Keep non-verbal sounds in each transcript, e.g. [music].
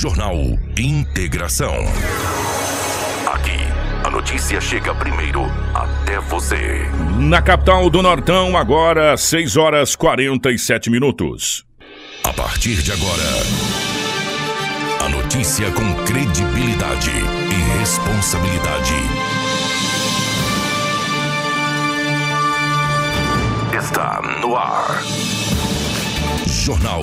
Jornal Integração. Aqui, a notícia chega primeiro até você. Na capital do Nortão, agora 6 horas 47 minutos. A partir de agora, a notícia com credibilidade e responsabilidade. Está no ar. Jornal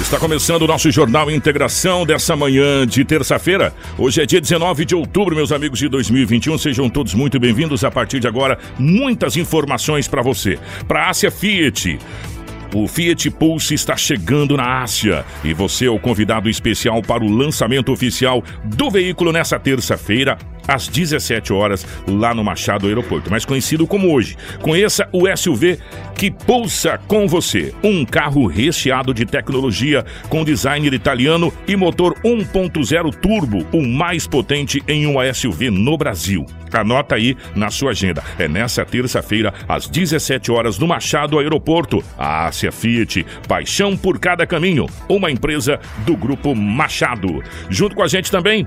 Está começando o nosso Jornal Integração dessa manhã de terça-feira. Hoje é dia 19 de outubro, meus amigos de 2021. Sejam todos muito bem-vindos. A partir de agora, muitas informações para você. Para a Ásia Fiat. O Fiat Pulse está chegando na Ásia e você é o convidado especial para o lançamento oficial do veículo nessa terça-feira, às 17 horas, lá no Machado Aeroporto, mais conhecido como hoje. Conheça o SUV que pulsa com você. Um carro recheado de tecnologia, com designer italiano e motor 1.0 turbo, o mais potente em um SUV no Brasil. Anota aí na sua agenda. É nessa terça-feira, às 17 horas, no Machado Aeroporto. A Ásia Fiat, paixão por cada caminho. Uma empresa do Grupo Machado. Junto com a gente também,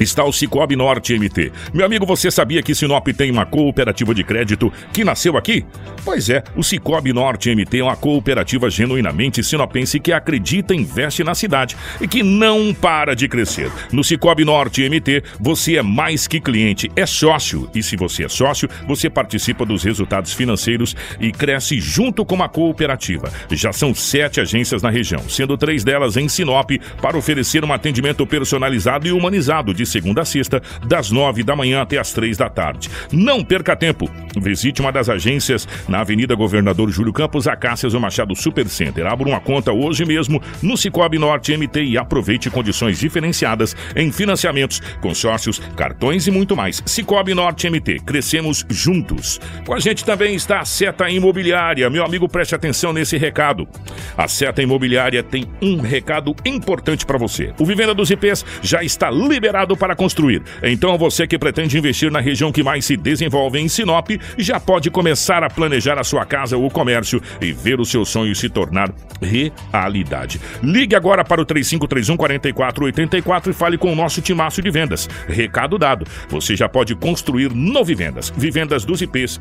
está o Cicobi Norte MT. Meu amigo, você sabia que Sinop tem uma cooperativa de crédito que nasceu aqui? Pois é, o Cicobi Norte MT é uma cooperativa genuinamente sinopense que acredita investe na cidade e que não para de crescer. No Cicobi Norte MT, você é mais que cliente, é sócio. E se você é sócio, você participa dos resultados financeiros e cresce junto com a cooperativa. Já são sete agências na região, sendo três delas em Sinop, para oferecer um atendimento personalizado e humanizado de segunda a sexta, das nove da manhã até as três da tarde. Não perca tempo. Visite uma das agências na Avenida Governador Júlio Campos, Acácias ou Machado Supercenter. Abra uma conta hoje mesmo no Cicobi Norte MT e aproveite condições diferenciadas em financiamentos, consórcios, cartões e muito mais. Cicobi Norte MT, crescemos juntos. Com a gente também está a Seta Imobiliária. Meu amigo, preste atenção nesse recado. A Seta Imobiliária tem um recado importante para você. O Vivenda dos IPs já está liberado para construir. Então você que pretende investir na região que mais se desenvolve em Sinop, já pode começar a planejar a sua casa ou comércio e ver o seu sonho se tornar realidade. Ligue agora para o 3531 4484 e fale com o nosso timaço de vendas. Recado dado. Você já pode construir no Vivendas. Vivendas dos IPs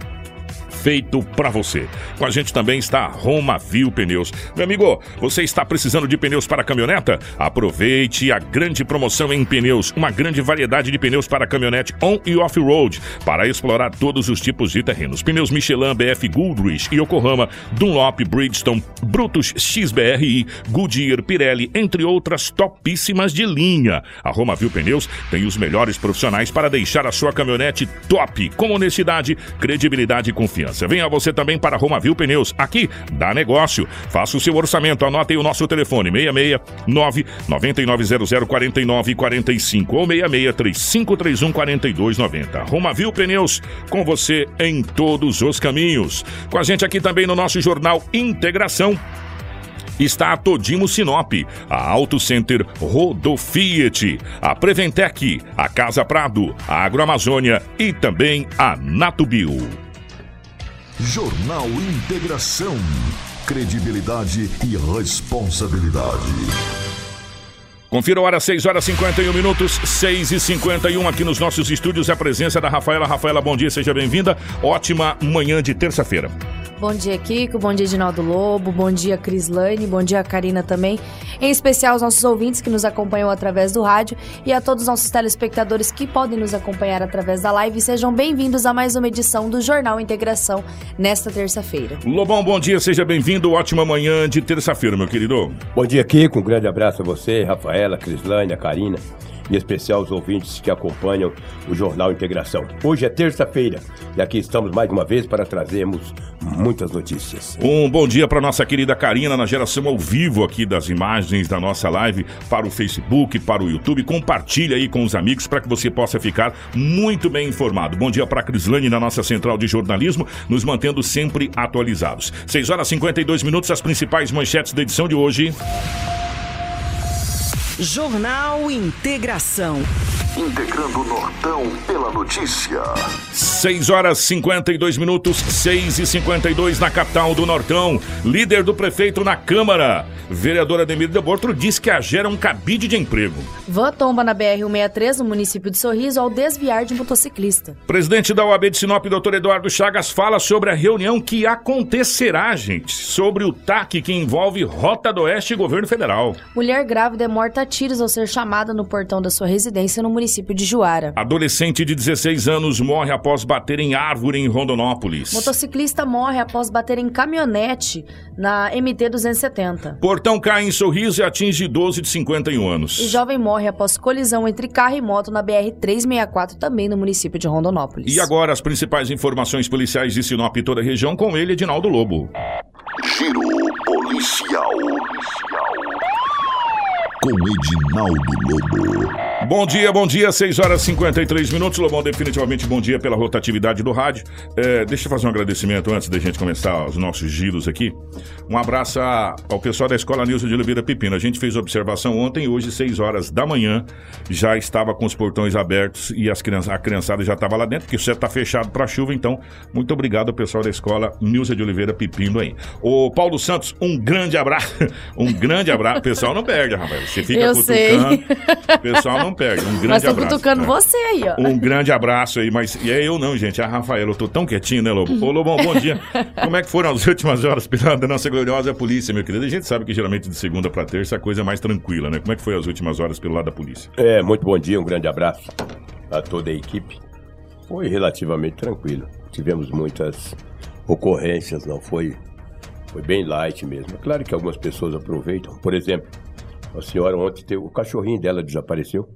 feito para você. Com a gente também está Roma Viu Pneus. Meu amigo, você está precisando de pneus para caminhoneta? Aproveite a grande promoção em pneus, uma grande variedade de pneus para caminhonete on e off-road, para explorar todos os tipos de terrenos. Pneus Michelin, BF Goodrich, Yokohama, Dunlop, Bridgestone, Brutus XBRI, Goodyear, Pirelli, entre outras topíssimas de linha. A Roma Viu Pneus tem os melhores profissionais para deixar a sua caminhonete top, com honestidade, credibilidade e confiança. Venha você também para Roma Viu Pneus. Aqui dá negócio. Faça o seu orçamento. Anote aí o nosso telefone: 669 9900 4945 ou 66 3531 4290. Roma Viu Pneus, com você em todos os caminhos. Com a gente aqui também no nosso jornal Integração está a Todimo Sinop, a Auto Center Rodofiat, a Preventec, a Casa Prado, a Agroamazônia e também a Natubio. Jornal Integração. Credibilidade e responsabilidade. Confira a hora, 6 horas 51 minutos, 6 e 51 aqui nos nossos estúdios. A presença da Rafaela. Rafaela, bom dia, seja bem-vinda. Ótima manhã de terça-feira. Bom dia, Kiko. Bom dia, Dinaldo Lobo. Bom dia, Crislane. Bom dia, Karina também. Em especial aos nossos ouvintes que nos acompanham através do rádio e a todos os nossos telespectadores que podem nos acompanhar através da live. Sejam bem-vindos a mais uma edição do Jornal Integração nesta terça-feira. Lobão, bom dia, seja bem-vindo. Ótima manhã de terça-feira, meu querido. Bom dia, Kiko. Um grande abraço a você, Rafaela, Crislane, a Karina em especial os ouvintes que acompanham o Jornal Integração. Hoje é terça-feira e aqui estamos mais uma vez para trazermos muitas notícias. Um bom dia para nossa querida Karina na geração ao vivo aqui das imagens da nossa live para o Facebook, para o YouTube. Compartilhe aí com os amigos para que você possa ficar muito bem informado. Bom dia para a Crislane na nossa central de jornalismo, nos mantendo sempre atualizados. 6 horas e 52 minutos, as principais manchetes da edição de hoje. Jornal Integração. Integrando o Nortão pela notícia. 6 horas 52 minutos, 6 e 52 na capital do Nortão. Líder do prefeito na Câmara, vereadora Demir de Bortro, diz que a gera um cabide de emprego. Van tomba na BR-163, no município de Sorriso, ao desviar de motociclista. Presidente da OAB de Sinop, doutor Eduardo Chagas, fala sobre a reunião que acontecerá, gente, sobre o TAC que envolve Rota do Oeste e governo federal. Mulher grávida é morta a tiros ao ser chamada no portão da sua residência no município de Juara. Adolescente de 16 anos morre após bater em árvore em Rondonópolis. Motociclista morre após bater em caminhonete na MT-270. Portão cai em sorriso e atinge idoso de 51 anos. E jovem morre após colisão entre carro e moto na BR-364, também no município de Rondonópolis. E agora as principais informações policiais de Sinop e toda a região com ele, Edinaldo Lobo. Giro policial. Com Edinaldo Lobo. Bom dia, bom dia, 6 horas e 53 minutos. Lobão, definitivamente bom dia pela rotatividade do rádio. É, deixa eu fazer um agradecimento antes da gente começar os nossos giros aqui. Um abraço ao pessoal da Escola Nilson de Oliveira Pepino. A gente fez observação ontem, hoje, 6 horas da manhã, já estava com os portões abertos e as crianças, a criançada já estava lá dentro, porque o set está fechado para chuva. Então, muito obrigado ao pessoal da Escola Nilson de Oliveira Pepino aí. O Paulo Santos, um grande abraço. [laughs] Um grande abraço. O pessoal não perde, rapaz. Você fica Eu sei. cutucando. O pessoal não perde. Um grande Mas tô abraço. cutucando É. você aí, ó. Um grande abraço aí, mas e é eu não, gente, é a Rafaela. Eu tô tão quietinho, né, Lobo? Ô, Lobão, bom dia. [laughs] Como é que foram as últimas horas pela da nossa gloriosa polícia, meu querido? A gente sabe que geralmente de segunda pra terça a coisa é mais tranquila, né? Como é que foi as últimas horas pelo lado da polícia? É, muito bom dia, um grande abraço a toda a equipe. Foi relativamente tranquilo. Tivemos muitas ocorrências, não foi? Foi bem light mesmo. É claro que algumas pessoas aproveitam. Por exemplo, a senhora ontem teve, o cachorrinho dela desapareceu.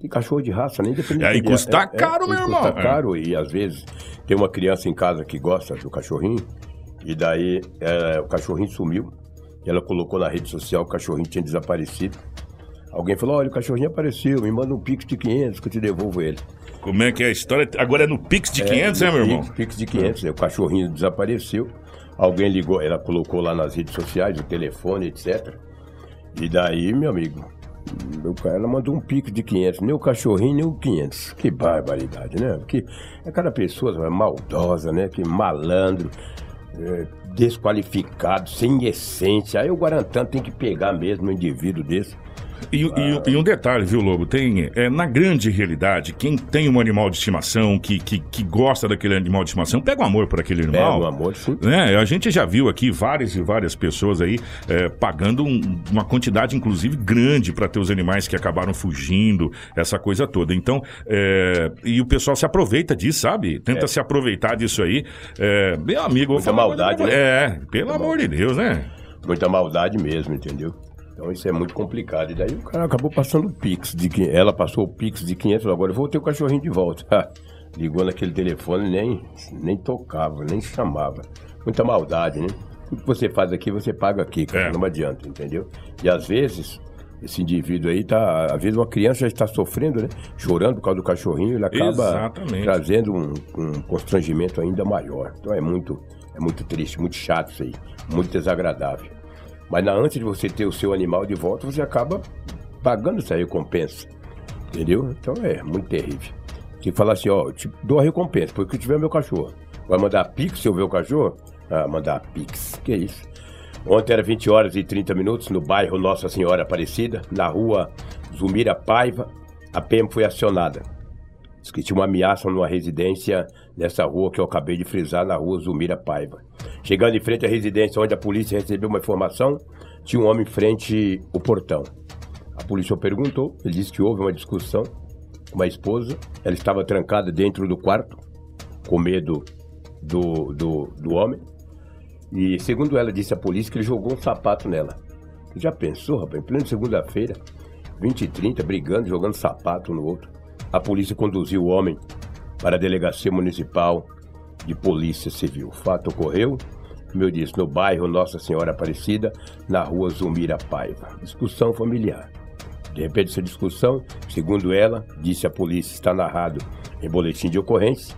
Tem cachorro de raça, nem depende É, e de- custa caro, meu custa irmão. caro e às vezes tem uma criança em casa que gosta do cachorrinho e daí é, o cachorrinho sumiu. E ela colocou na rede social que o cachorrinho tinha desaparecido. Alguém falou, olha, o cachorrinho apareceu, me manda um pix de 500 que eu te devolvo ele. Como é que é a história? Agora é no Pix de 500, né, meu irmão? Pix, pix de 500, né? o cachorrinho desapareceu. Alguém ligou, ela colocou lá nas redes sociais, o telefone, etc. E daí, meu amigo, meu cara, ela mandou um pix de 500, nem o cachorrinho, nem o 500. Que barbaridade, né? Porque é cada pessoa maldosa, né? Que malandro, é, desqualificado, sem essência. Aí o Guarantã tem que pegar mesmo um indivíduo desse. E, e- e um detalhe, viu, Lobo? Tem, é, na grande realidade, quem tem um animal de estimação, que, que, que gosta daquele animal de estimação, pega um amor por aquele É, animal. meu amor, sim. né? A gente já viu aqui várias e várias pessoas aí é, pagando um- uma quantidade, inclusive, grande para ter os animais que acabaram fugindo, essa coisa toda. Então, é, e o pessoal se aproveita disso, sabe? Tenta se aproveitar disso aí. É, meu amigo, Muita maldade, né? É, pelo amor de Deus, né? muita maldade mesmo, entendeu? Então isso é muito complicado. E daí o cara acabou passando o Pix de 500. Ela passou o Pix de 500, falou, agora eu vou ter o cachorrinho de volta. [laughs] Ligou naquele telefone, nem, nem tocava, nem chamava. Muita maldade, né? Tudo que você faz aqui, você paga aqui, cara. É. Não adianta, entendeu? E às vezes, esse indivíduo aí tá. Às vezes uma criança já está sofrendo, né? Chorando por causa do cachorrinho, ele acaba Exatamente. trazendo um, um constrangimento ainda maior. Então é muito, é muito triste, muito chato isso aí. Muito desagradável. Mas na, antes de você ter o seu animal de volta, você acaba pagando essa recompensa. Entendeu? Então é muito terrível. Que falar assim, ó, eu te dou a recompensa, porque eu tiver meu cachorro. Vai mandar pix se eu ver o cachorro? Ah, mandar pix. Que isso? Ontem era 20 horas e 30 minutos no bairro Nossa Senhora Aparecida, na rua Zumira Paiva. A PM foi acionada. Diz que tinha uma ameaça numa residência nessa rua que eu acabei de frisar, na rua Zumira Paiva. Chegando em frente à residência onde a polícia recebeu uma informação, tinha um homem em frente ao portão. A polícia perguntou, ele disse que houve uma discussão com a esposa, ela estava trancada dentro do quarto, com medo do, do, do homem. E segundo ela disse à polícia que ele jogou um sapato nela. Já pensou, rapaz, em plena segunda-feira, 20 e 30, brigando, jogando sapato no outro. A polícia conduziu o homem para a delegacia municipal de polícia civil. O fato ocorreu, como eu disse, no bairro Nossa Senhora Aparecida, na rua Zumira Paiva. Discussão familiar. De repente, essa discussão, segundo ela, disse a polícia, está narrado em boletim de ocorrência,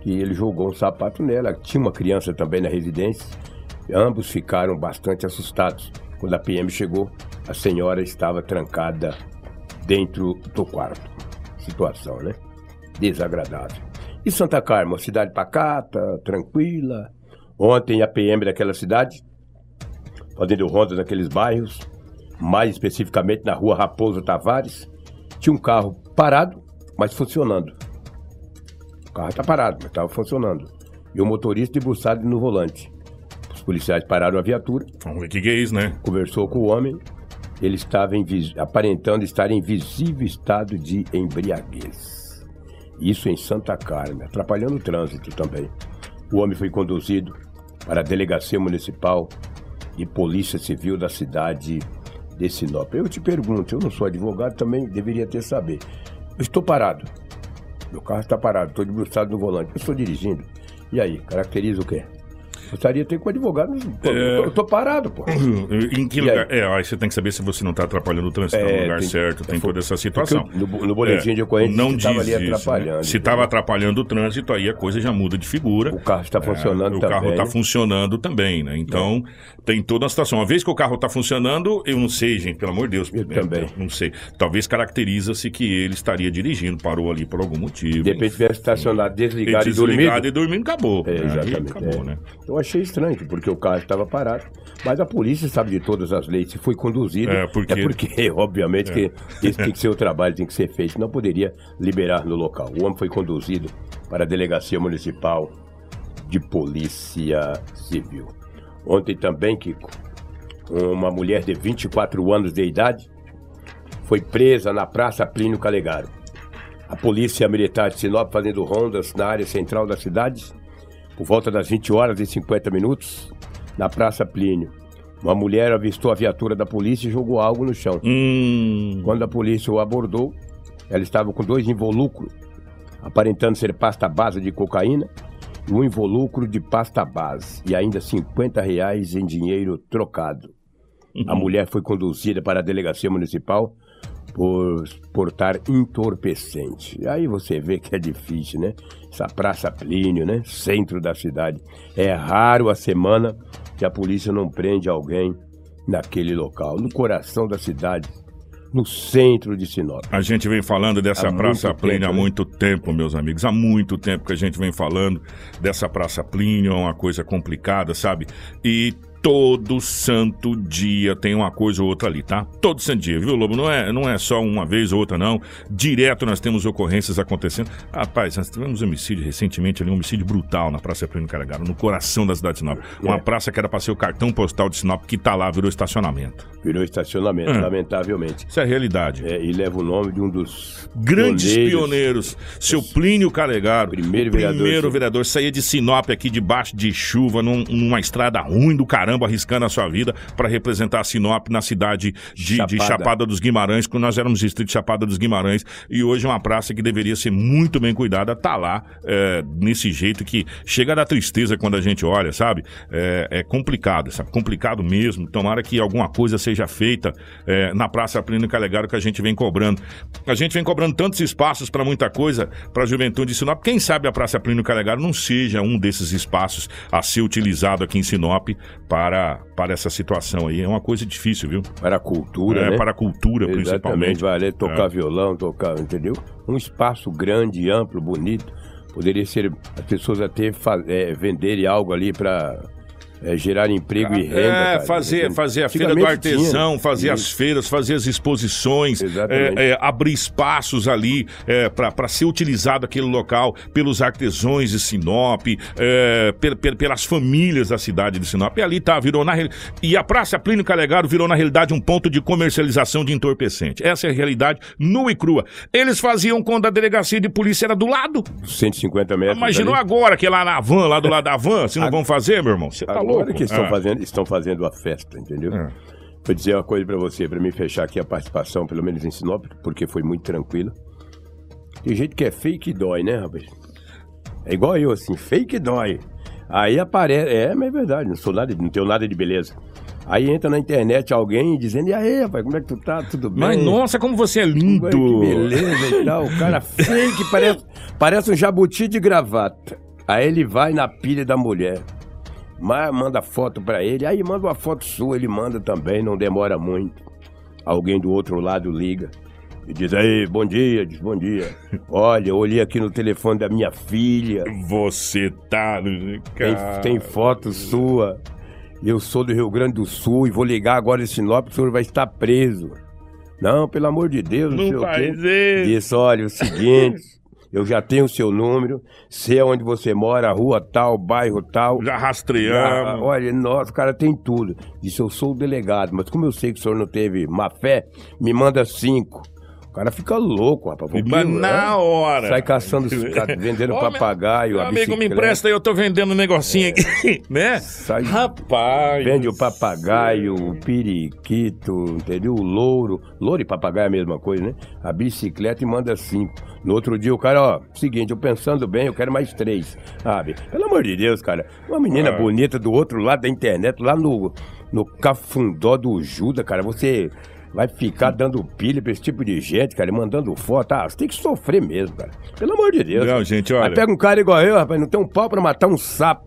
que ele jogou um sapato nela. Tinha uma criança também na residência. Ambos ficaram bastante assustados. Quando a PM chegou, a senhora estava trancada dentro do quarto. Situação, né? Desagradável. E Santa Carmen, uma cidade pacata, tranquila. Ontem a PM daquela cidade, fazendo rondas naqueles bairros, mais especificamente na rua Raposo Tavares, tinha um carro parado, mas funcionando. O carro está parado, mas estava funcionando. E o motorista debruçado no volante. Os policiais pararam a viatura, Vamos ver o que, é isso, né? conversou com o homem. Ele estava aparentando estar em visível estado de embriaguez. Isso em Santa Carmen, atrapalhando o trânsito também. O homem foi conduzido para a delegacia municipal de polícia civil da cidade de Sinop. Eu te pergunto, eu não sou advogado, também deveria ter saber. Eu estou parado. Meu carro está parado, estou debruçado no volante. Eu estou dirigindo. E aí, caracteriza o quê? Gostaria de ter com advogado. Pô, É. Eu estou parado, pô. Em que E lugar? aí? É, aí você tem que saber se você não está atrapalhando o trânsito no É, lugar tem- certo, tem foi- toda essa situação. No, no boletim de ocorrência não estava ali isso, atrapalhando. né? Se estava atrapalhando o trânsito, aí a coisa já muda de figura. O carro está funcionando É, o também. carro está funcionando também, né? Então, tem toda a situação. Uma vez que o carro está funcionando, eu não sei, gente, pelo amor de Deus. Eu também. Não sei. Talvez caracteriza-se que ele estaria dirigindo, parou ali por algum motivo. De repente tivesse estacionado, Ele desligado e desligado dormido. e dormindo, acabou. É, Aí exatamente. acabou, é. né? Eu achei estranho, porque o carro estava parado. Mas a polícia sabe de todas as leis. Se foi conduzido, É, porque- é porque, [laughs] obviamente, que esse tem que ser o trabalho, tem que ser feito. Não poderia liberar no local. O homem foi conduzido para a delegacia municipal de polícia civil. Ontem também, Kiko, uma mulher de 24 anos de idade foi presa na Praça Plínio Calegaro. A polícia militar de Sinop fazendo rondas na área central da cidade, por volta das 20 horas e 50 minutos, na Praça Plínio. Uma mulher avistou a viatura da polícia e jogou algo no chão. Hum. Quando a polícia o abordou, ela estava com dois involucros, aparentando ser pasta base de cocaína, e um involucro de pasta base, e ainda 50 reais em dinheiro trocado. A mulher foi conduzida para a delegacia municipal por portar entorpecente. E aí você vê que é difícil, né? Essa Praça Plínio, né? Centro da cidade. É raro a semana que a polícia não prende alguém naquele local, no coração da cidade, no centro de Sinop. A gente vem falando dessa Há Praça Plínio há né? muito tempo, meus amigos. Há muito tempo que a gente vem falando dessa Praça Plínio, é uma coisa complicada, sabe? E todo santo dia tem uma coisa ou outra ali, tá? Todo santo dia, viu, Lobo? Não é, não é só uma vez ou outra, não. Direto nós temos ocorrências acontecendo. Rapaz, nós tivemos um homicídio recentemente ali, um homicídio brutal na Praça Plínio Carregado, no coração da cidade de Sinop. Uma É. praça que era para ser o cartão postal de Sinop, que tá lá, virou estacionamento. Virou estacionamento, Hum. lamentavelmente. Isso é a realidade. É, e leva o nome de um dos Grandes pioneiros. Seu Plínio Calegaro. Primeiro o primeiro vereador, vereador. Saía de Sinop aqui debaixo de chuva, num- numa estrada ruim do caramba, arriscando a sua vida para representar a Sinop na cidade de de Chapada. Chapada. dos Guimarães, quando nós éramos distrito de Chapada dos Guimarães. E hoje é uma praça que deveria ser muito bem cuidada, tá lá é, nesse jeito que chega a dar tristeza quando a gente olha, sabe? É, é complicado, sabe? Complicado mesmo. Tomara que alguma coisa seja feita é, na Praça Plínio Calegaro que a gente vem cobrando. A gente vem cobrando tantos espaços para muita coisa para a juventude de Sinop. Quem sabe a Praça Plínio Calegaro não seja um desses espaços a ser utilizado aqui em Sinop para, para essa situação aí. É uma coisa difícil, viu? Para a cultura, é, né? para a cultura, principalmente. Exatamente, vai tocar É. violão, tocar, entendeu? Um espaço grande, amplo, bonito. Poderia ser as pessoas até é, venderem algo ali para gerar emprego e renda. É, cara, fazer, fazer a feira do tinha, artesão, né? fazer as Isso. feiras, fazer as exposições, é, é, abrir espaços ali é, para ser utilizado aquele local pelos artesãos de Sinop, é, pel- pel- pelas famílias da cidade de Sinop. E ali tá, virou na E a Praça Plínio Calegaro virou, na realidade, um ponto de comercialização de entorpecente. Essa é a realidade nua e crua. Eles faziam quando a delegacia de polícia era do lado. 150 metros. Imaginou ali. agora que lá na van, lá do lado da van, se não vão fazer, meu irmão? Você tá Agora louco? que estão, É. fazendo, estão fazendo a festa, entendeu? É. Vou dizer uma coisa pra você, pra me fechar aqui a participação, pelo menos em Sinop, porque foi muito tranquilo. Tem gente que é fake e dói, né, rapaz? É igual eu, assim, fake dói. Aí aparece. É, mas é verdade, não sou nada, não tenho nada de beleza. Aí entra na internet alguém dizendo, e aí, rapaz, como é que tu tá? Tudo bem? Mas nossa, como você é lindo! Que beleza e tal. O cara [laughs] fake, parece, parece um jabuti de gravata. Aí ele vai na pilha da mulher. Mas manda foto pra ele. Aí manda uma foto sua, ele manda também, não demora muito. Alguém do outro lado liga. E diz aí, bom dia, diz bom dia. [laughs] Olha, eu olhei aqui no telefone da minha filha. Você tá. Tem, Cara... tem foto sua. Eu sou do Rio Grande do Sul e vou ligar agora em Sinop, o senhor vai estar preso. Não, pelo amor de Deus, não, Não sei o quê. isso. Disse, olha, o seguinte, [laughs] eu já tenho o seu número, sei onde você mora, rua tal, bairro tal. Já rastreamos. olha, nossa, o cara tem tudo. Disse, eu sou o delegado, mas como eu sei que o senhor não teve má fé, me manda cinco. O cara fica louco, rapaz. Porque, Mas né, na hora. Sai caçando, [laughs] vendendo Ô, papagaio, Meu amigo, me empresta aí, eu tô vendendo um negocinho aqui, [laughs] né? Sai- Rapaz. Vende o papagaio, o periquito, entendeu? O louro. Louro e papagaio é a mesma coisa, né? A bicicleta e manda cinco. No outro dia o cara, ó, seguinte, eu pensando bem, eu quero mais três. Sabe? Pelo amor de Deus, cara. Uma menina Ah. bonita do outro lado da internet, lá no, no cafundó do Juda, cara, você vai ficar dando pilha pra esse tipo de gente, cara, e mandando foto. Ah, você tem que sofrer mesmo, cara. Pelo amor de Deus. Não, gente, olha. Aí pega um cara igual eu, rapaz, não tem um pau pra matar um sapo.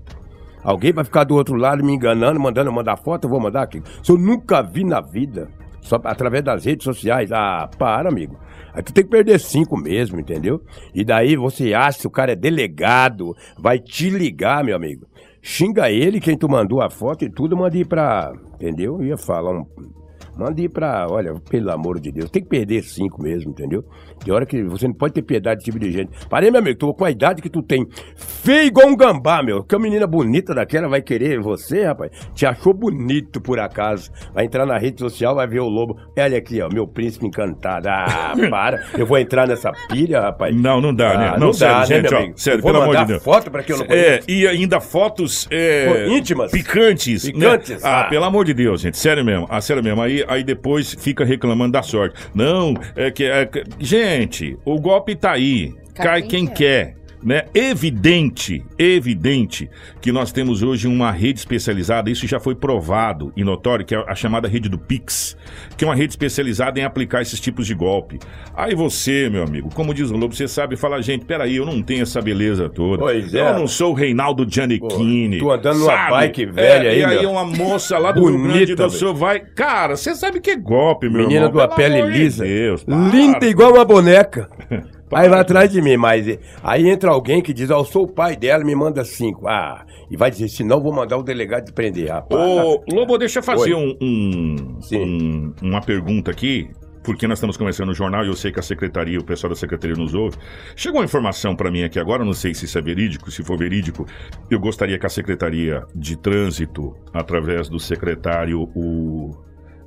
Alguém vai ficar do outro lado me enganando, mandando eu mandar foto, eu vou mandar aqui. Se eu nunca vi na vida, só através das redes sociais. Ah, para, amigo. Aí tu tem que perder cinco mesmo, entendeu? E daí você acha que o cara é delegado, vai te ligar, meu amigo. Xinga ele, quem tu mandou a foto e tudo, manda ir pra. Entendeu? Eu ia falar um. Manda ir pra. Olha, pelo amor de Deus, tem que perder cinco mesmo, entendeu? De hora que você não pode ter piedade desse tipo de gente. Parei, meu amigo, tô com a idade que tu tem. Feio igual um gambá, meu. Que a menina bonita daquela vai querer você, rapaz. Te achou bonito por acaso. Vai entrar na rede social, vai ver o lobo. Olha aqui, ó, meu príncipe encantado. Ah, [laughs] para. Eu vou entrar nessa pilha, rapaz. Não, não dá, né? Ah, não, não sério, dá, né, gente, ó, sério, Vou pelo amor de Deus. foto pra quem eu não É, conheço. e ainda fotos é, Pô, íntimas. picantes. né? Picantes, Ah, ah. pelo amor de Deus, gente, sério mesmo. Ah, sério mesmo. Aí, aí depois fica reclamando da sorte. Não, é que. é gente, o golpe tá aí. Cai quem quem quer. Né? Evidente, evidente que nós temos hoje uma rede especializada, isso já foi provado e notório, que é a chamada rede do Pix, que é uma rede especializada em aplicar esses tipos de golpe. Aí você, meu amigo, como diz o Lobo, você sabe falar, gente, peraí, eu não tenho essa beleza toda. Pois é. Eu não sou o Reinaldo Giannichini. tu andando numa sabe? bike velha É, aí, E aí meu. uma moça lá do Rio Bonita, Grande do. Sul vai... Cara, você sabe que é golpe, meu Menina irmão. do pelo pele amor de lisa. Deus, para. linda igual uma boneca. [laughs] Aí vai atrás de mim, mas eh, aí entra alguém que diz, ó, eu sou o pai dela, me manda cinco. Ah, e vai dizer, se não, vou mandar o delegado te prender, rapaz. Ô, Lobo, deixa eu fazer um, um- um- uma pergunta aqui, porque nós estamos começando o jornal e eu sei que a secretaria, o pessoal da secretaria nos ouve. Chegou uma informação para mim aqui agora, não sei se isso é verídico, se for verídico, eu gostaria que a secretaria de trânsito, através do secretário, o,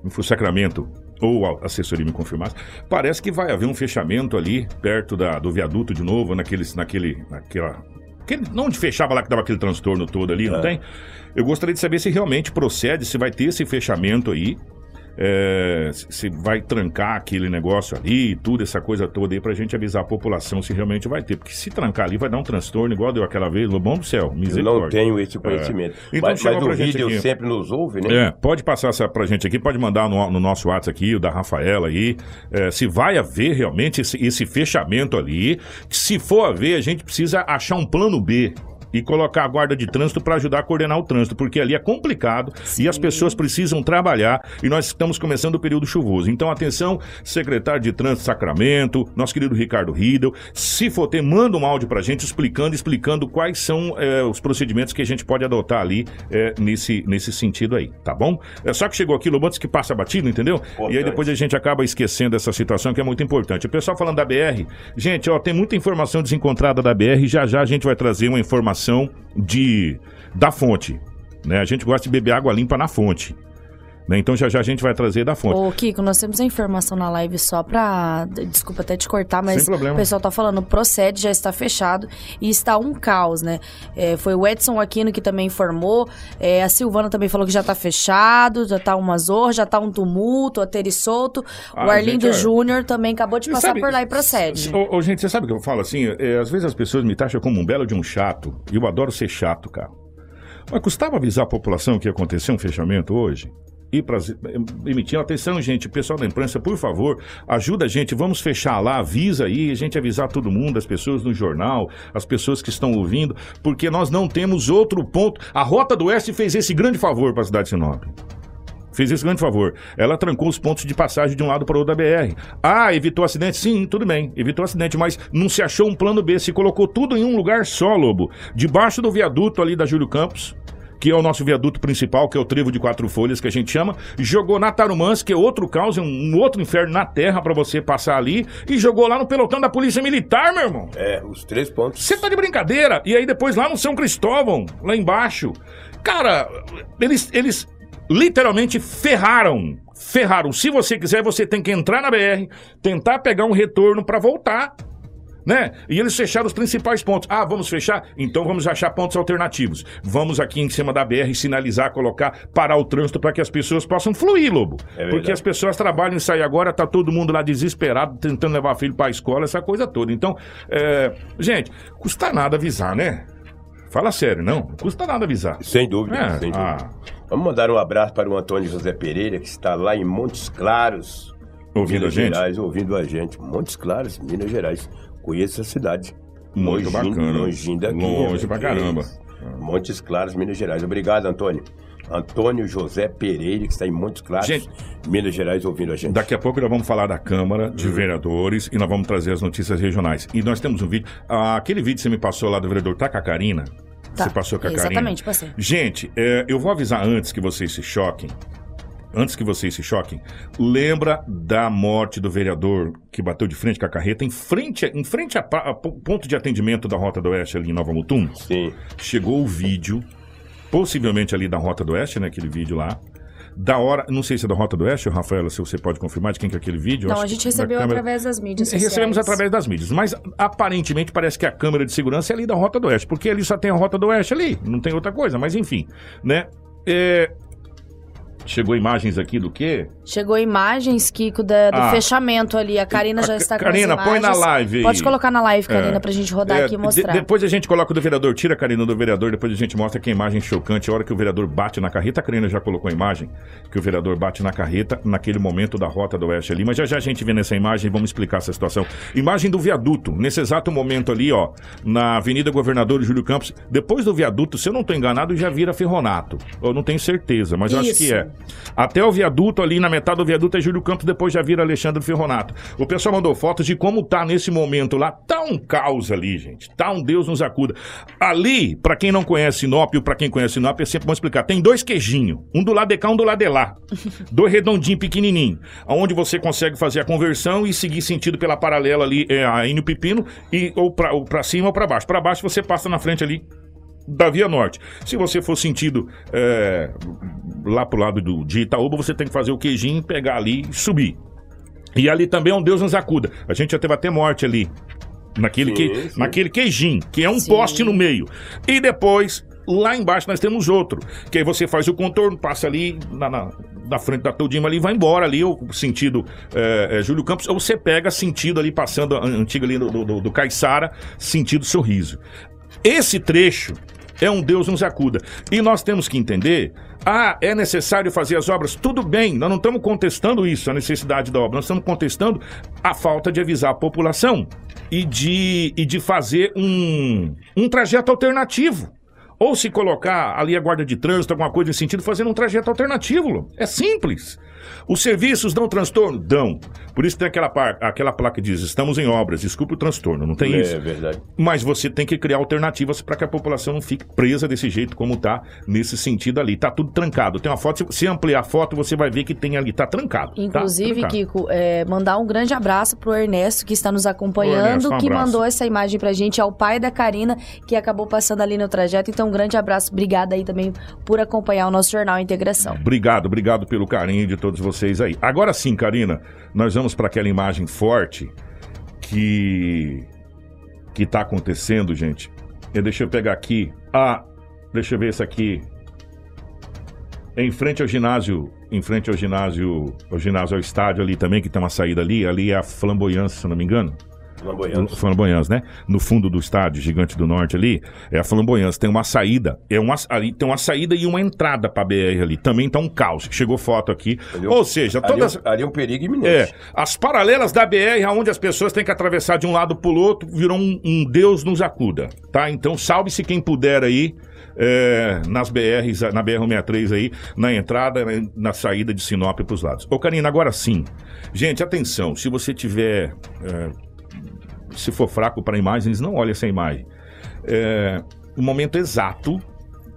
o Sacramento, ou a assessoria me confirmasse, parece que vai haver um fechamento ali, perto da, do viaduto de novo, naquele, naquele, naquela Aquele, não onde fechava lá que dava aquele transtorno todo ali, não tem? Eu gostaria de saber se realmente procede, se vai ter esse fechamento aí. É, se vai trancar aquele negócio ali e tudo, essa coisa toda aí, pra gente avisar a população se realmente vai ter. Porque se trancar ali vai dar um transtorno, igual deu aquela vez, Lobão do céu, Eu misericórdia. não tenho esse conhecimento. É. Então mas mas o vídeo aqui. sempre nos ouve, né? É, pode passar essa pra gente aqui, pode mandar no, no nosso WhatsApp aqui, o da Rafaela aí, é, se vai haver realmente esse, esse fechamento ali. Se for haver, a gente precisa achar um plano B. E colocar a guarda de trânsito para ajudar a coordenar o trânsito, porque ali é complicado e as pessoas precisam trabalhar e nós estamos começando o período chuvoso. Então, atenção, secretário de Trânsito Sacramento, nosso querido Ricardo Riedel, se for ter, manda um áudio pra gente explicando, explicando quais são é, os procedimentos que a gente pode adotar ali é, nesse, nesse sentido aí, tá bom? É só que chegou aqui, Lobo, antes que passa batido, entendeu? E aí depois a gente acaba esquecendo essa situação que é muito importante. O pessoal falando da BR, gente, ó, tem muita informação desencontrada da BR, já já a gente vai trazer uma informação de da fonte, né? A gente gosta de beber água limpa na fonte. Né? Então já já a gente vai trazer da fonte. Ô, Kiko, nós temos a informação na live só pra. Desculpa até te cortar, mas o pessoal tá falando, procede, já está fechado e está um caos, né? É, foi o Edson Aquino que também informou. é, a Silvana também falou que já tá fechado, já tá uma zorra, já tá um tumulto, a Teri solto. Ah, o Arlindo gente, Júnior também acabou de passar sabe- por lá e procede. Ô, ô, gente, você sabe o que eu falo assim? É, às vezes as pessoas me taxam como um belo de um chato. E eu adoro ser chato, cara. Mas custava avisar a população que ia acontecer um fechamento hoje? E emitir atenção, gente, pessoal da imprensa, por favor, ajuda a gente, vamos fechar lá, avisa aí, a gente avisar todo mundo, as pessoas no jornal, as pessoas que estão ouvindo, porque nós não temos outro ponto. A Rota do Oeste fez esse grande favor para a cidade de Sinop. Fez esse grande favor. Ela trancou os pontos de passagem de um lado para o outro da BR. Ah, evitou acidente? Sim, tudo bem. Evitou acidente, mas não se achou um plano B. Se colocou tudo em um lugar só, Lobo. Debaixo do viaduto ali da Júlio Campos, que é o nosso viaduto principal, que é o trevo de quatro folhas que a gente chama. Jogou na Tarumãs, que é outro caos, é um, outro inferno na terra para você passar ali. E jogou lá no pelotão da Polícia Militar, meu irmão. É, os três pontos. Você tá de brincadeira? E aí depois lá no São Cristóvão, lá embaixo. Cara, eles, eles literalmente ferraram. Ferraram. Se você quiser, você tem que entrar na BR, tentar pegar um retorno pra voltar. Né? E eles fecharam os principais pontos. Ah, vamos fechar? Então vamos achar pontos alternativos. Vamos aqui em cima da BR sinalizar, colocar, parar o trânsito para que as pessoas possam fluir, Lobo. verdade. Porque as pessoas trabalham e saem agora, tá todo mundo lá desesperado, tentando levar filho pra escola, essa coisa toda. Então, é, gente, custa nada avisar, né? Fala sério, não? Não custa nada avisar. Sem dúvida, É, sem dúvida. ah. Vamos mandar um abraço para o Antônio José Pereira, que está lá em Montes Claros, Ouvindo Minas a gente? Gerais, ouvindo a gente. Montes Claros, Minas Gerais. Conheço a cidade. Muito Longinho- bacana. Longinho daqui. Longe né? pra caramba. Montes Claros, Minas Gerais. Obrigado, Antônio. Antônio José Pereira, que está em Montes Claros, Gente, Minas Gerais, ouvindo a gente. Daqui a pouco nós vamos falar da Câmara de Uhum. Vereadores e nós vamos trazer as notícias regionais. E nós temos um vídeo. ah, aquele vídeo que você me passou lá do vereador tá com a Karina? Tá, Você passou com a Karina? Exatamente, passei. Gente, é, eu vou avisar antes que vocês se choquem. Antes que vocês se choquem, lembra da morte do vereador que bateu de frente com a carreta em frente, em frente a, a po- ponto de atendimento da Rota do Oeste ali em Nova Mutum? Sim. chegou o vídeo, possivelmente ali da Rota do Oeste, né? Aquele vídeo lá. Da hora, não sei se é da Rota do Oeste, Rafaela, se você pode confirmar de quem que é aquele vídeo. Não, a gente recebeu câmera- através das mídias sociais. Recebemos através das mídias, mas aparentemente parece que a câmera de segurança é ali da Rota do Oeste, porque ali só tem a Rota do Oeste ali, não tem outra coisa, mas enfim, né? É, Chegou imagens aqui do quê? Chegou imagens, Kiko, da- do Ah. fechamento ali. A Karina já está com Karina, põe na live aí. Pode colocar na live, Karina, É. pra gente rodar É, aqui e de- mostrar. depois a gente coloca o do vereador, tira a Karina do vereador, depois a gente mostra que a imagem chocante, a hora que o vereador bate na carreta, a Karina já colocou a imagem, que o vereador bate na carreta naquele momento da rota do oeste ali, mas já já a gente vê nessa imagem e vamos explicar essa situação. Imagem do viaduto, nesse exato momento ali, ó, na Avenida Governador Júlio Campos, depois do viaduto, se eu não estou enganado, já vira ferronato, eu não tenho certeza, mas eu acho que é. Até o viaduto ali, na metade do viaduto é Júlio Campos, depois já vira Alexandre Ferronato. O pessoal mandou fotos de como tá nesse momento lá. Tá um caos ali, gente. Tá um Deus nos acuda. Ali, pra quem não conhece Sinop, ou pra quem conhece Sinop, é sempre bom explicar. Tem dois queijinhos. Um do lado de cá, um do lado de lá. [laughs] dois redondinhos, pequenininho. Onde você consegue fazer a conversão e seguir sentido pela paralela ali, é, a Enio Pepino, e, ou, pra, ou pra cima ou pra baixo. Pra baixo você passa na frente ali da Via Norte. Se você for sentido é, lá pro lado do, de Itaúba, você tem que fazer o queijinho, pegar ali e subir. E ali também é um Deus nos acuda. A gente já teve até morte ali. Naquele, Sim, que, sim. naquele queijinho, que é um Sim. poste no meio. E depois, lá embaixo, nós temos outro. Que aí você faz o contorno, passa ali na, na, na frente da Todima ali, vai embora ali, o sentido é, é, Júlio Campos, ou você pega sentido ali, passando a antiga ali do, do, do Caiçara, sentido sorriso. Esse trecho é um Deus nos acuda. E nós temos que entender. Ah, é necessário fazer as obras? Tudo bem, nós não estamos contestando isso, a necessidade da obra. Nós estamos contestando a falta de avisar a população e de, e de fazer um, um trajeto alternativo. Ou se colocar ali a guarda de trânsito, alguma coisa nesse sentido, fazendo um trajeto alternativo. É simples. Os serviços dão transtorno? Dão. Por isso tem aquela, par- aquela placa que diz: estamos em obras, desculpe o transtorno, não tem é isso? verdade. Mas você tem que criar alternativas para que a população não fique presa desse jeito como tá nesse sentido ali. Tá tudo trancado. Tem uma foto, se- ampliar a foto, você vai ver que tem ali, tá trancado. tá Inclusive, trancado. Kiko, é, mandar um grande abraço pro Ernesto, que está nos acompanhando, Ernesto, um que mandou essa imagem pra gente. É o pai da Karina, que acabou passando ali no trajeto. Então, um grande abraço. Obrigada aí também por acompanhar o nosso Jornal Integração. Obrigado, obrigado pelo carinho de todos vocês aí. Agora sim, Karina, nós vamos para aquela imagem forte que que tá acontecendo, gente. E deixa eu pegar aqui. Ah, deixa eu ver isso aqui. Em frente ao ginásio, em frente ao ginásio, ao ginásio ao estádio ali também, que tem uma saída ali, ali é a flamboyância, se não me engano. Flamboyante. Né? No fundo do estádio Gigante do Norte ali, é a Flamboyância. Tem uma saída, é uma, ali tem uma saída e uma entrada pra BR ali. Também tá um caos. Chegou foto aqui. Ali é Ou seja, todas. Ali, é um- ali é um perigo É, iminente. as paralelas da BR, onde as pessoas têm que atravessar de um lado pro outro, virou um, um Deus nos acuda, tá? Então salve-se quem puder aí, é, nas BRs, na BR-163 aí, na entrada, na, na saída de Sinop pros lados. Ô, Karina, agora sim. Gente, atenção, se você tiver... é, se for fraco para imagens, não olhe essa imagem. É, o momento exato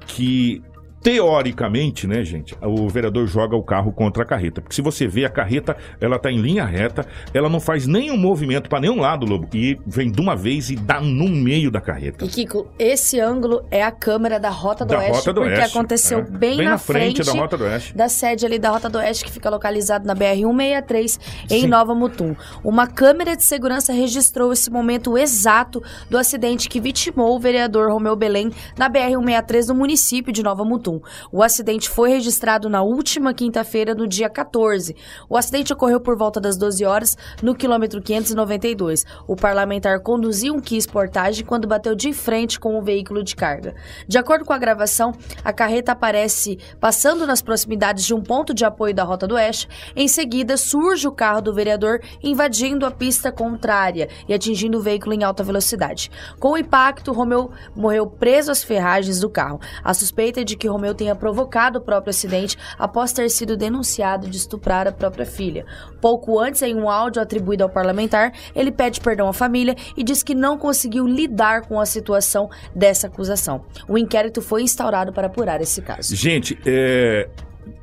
que, teoricamente, né, gente, o vereador joga o carro contra a carreta. Porque se você vê a carreta, ela tá em linha reta, ela não faz nenhum movimento para nenhum lado, Lobo, e vem de uma vez e dá no meio da carreta. E Kiko, esse ângulo é a câmera da Rota do Da Oeste, Rota do porque Oeste, aconteceu é. bem, na frente, da Rota do Oeste. da sede ali da Rota do Oeste, que fica localizado na BR-163, em Sim. Nova Mutum. Uma câmera de segurança registrou esse momento exato do acidente que vitimou o vereador Romeu Belém na BR-163 no município de Nova Mutum. O acidente foi registrado na última quinta-feira, no dia 14. O acidente ocorreu por volta das 12 horas, no quilômetro 592. O parlamentar conduziu um Kia Sportage quando bateu de frente com um veículo de carga. De acordo com a gravação, a carreta aparece passando nas proximidades de um ponto de apoio da Rota do Oeste. Em seguida, surge o carro do vereador invadindo a pista contrária e atingindo o veículo em alta velocidade. Com o impacto, Romeu morreu preso às ferragens do carro. A suspeita é de que Romeu tenha provocado o próprio acidente após ter sido denunciado de estuprar a própria filha. Pouco antes, em um áudio atribuído ao parlamentar, ele pede perdão à família e diz que não conseguiu lidar com a situação dessa acusação. O inquérito foi instaurado para apurar esse caso. Gente, é.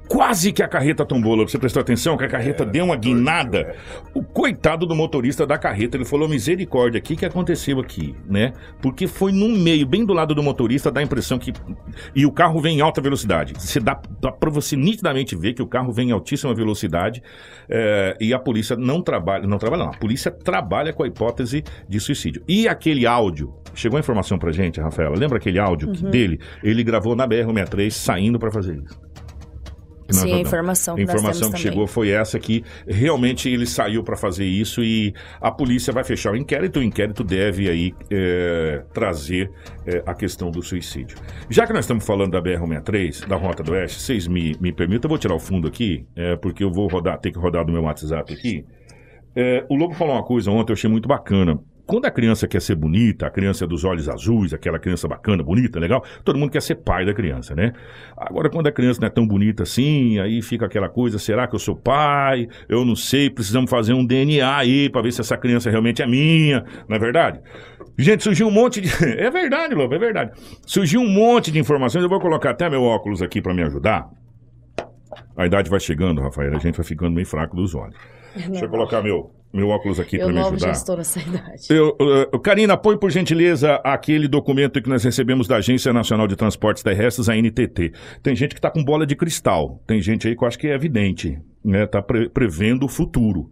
Quase que a carreta tombou, Lobo. Você prestou atenção que a carreta deu uma guinada? O coitado do motorista da carreta, ele falou misericórdia, o que, que aconteceu aqui, né? Porque foi no meio, bem do lado do motorista, dá a impressão que... E o carro vem em alta velocidade. Você dá, dá pra você nitidamente ver que o carro vem em altíssima velocidade é, e a polícia não trabalha... Não trabalha não, a polícia trabalha com a hipótese de suicídio. E aquele áudio... Chegou a informação pra gente, Rafaela, lembra aquele áudio que- dele? Ele gravou na BR-163 saindo pra fazer isso. Nós Sim, a informação A que nós informação que também. chegou foi essa que realmente ele saiu para fazer isso e a polícia vai fechar o inquérito. O inquérito deve aí é, trazer é, a questão do suicídio. Já que nós estamos falando da BR-163, da Rota do Oeste, vocês me, me permitam, eu vou tirar o fundo aqui, é, porque eu vou rodar, ter que rodar do meu WhatsApp aqui. É, o Lobo falou uma coisa ontem, eu achei muito bacana. Quando a criança quer ser bonita, a criança dos olhos azuis, aquela criança bacana, bonita, legal, todo mundo quer ser pai da criança, né? Agora, quando a criança não é tão bonita assim, aí fica aquela coisa, será que eu sou pai? Eu não sei, precisamos fazer um DNA aí pra ver se essa criança realmente é minha, não é verdade? Gente, surgiu um monte de... [laughs] É verdade, Lobo, é verdade. Surgiu um monte de informações, eu vou colocar até meu óculos aqui pra me ajudar. A idade vai chegando, Rafael, a gente vai ficando meio fraco dos olhos. Deixa eu colocar meu, meu óculos aqui Eu pra me ajudar. já estou nessa idade. Eu, eu- Karina, põe por gentileza aquele documento que nós recebemos da Agência Nacional de Transportes Terrestres, a NTT. Tem gente que está com bola de cristal. Tem gente aí que eu acho que é evidente, né? Tá pre- prevendo o futuro,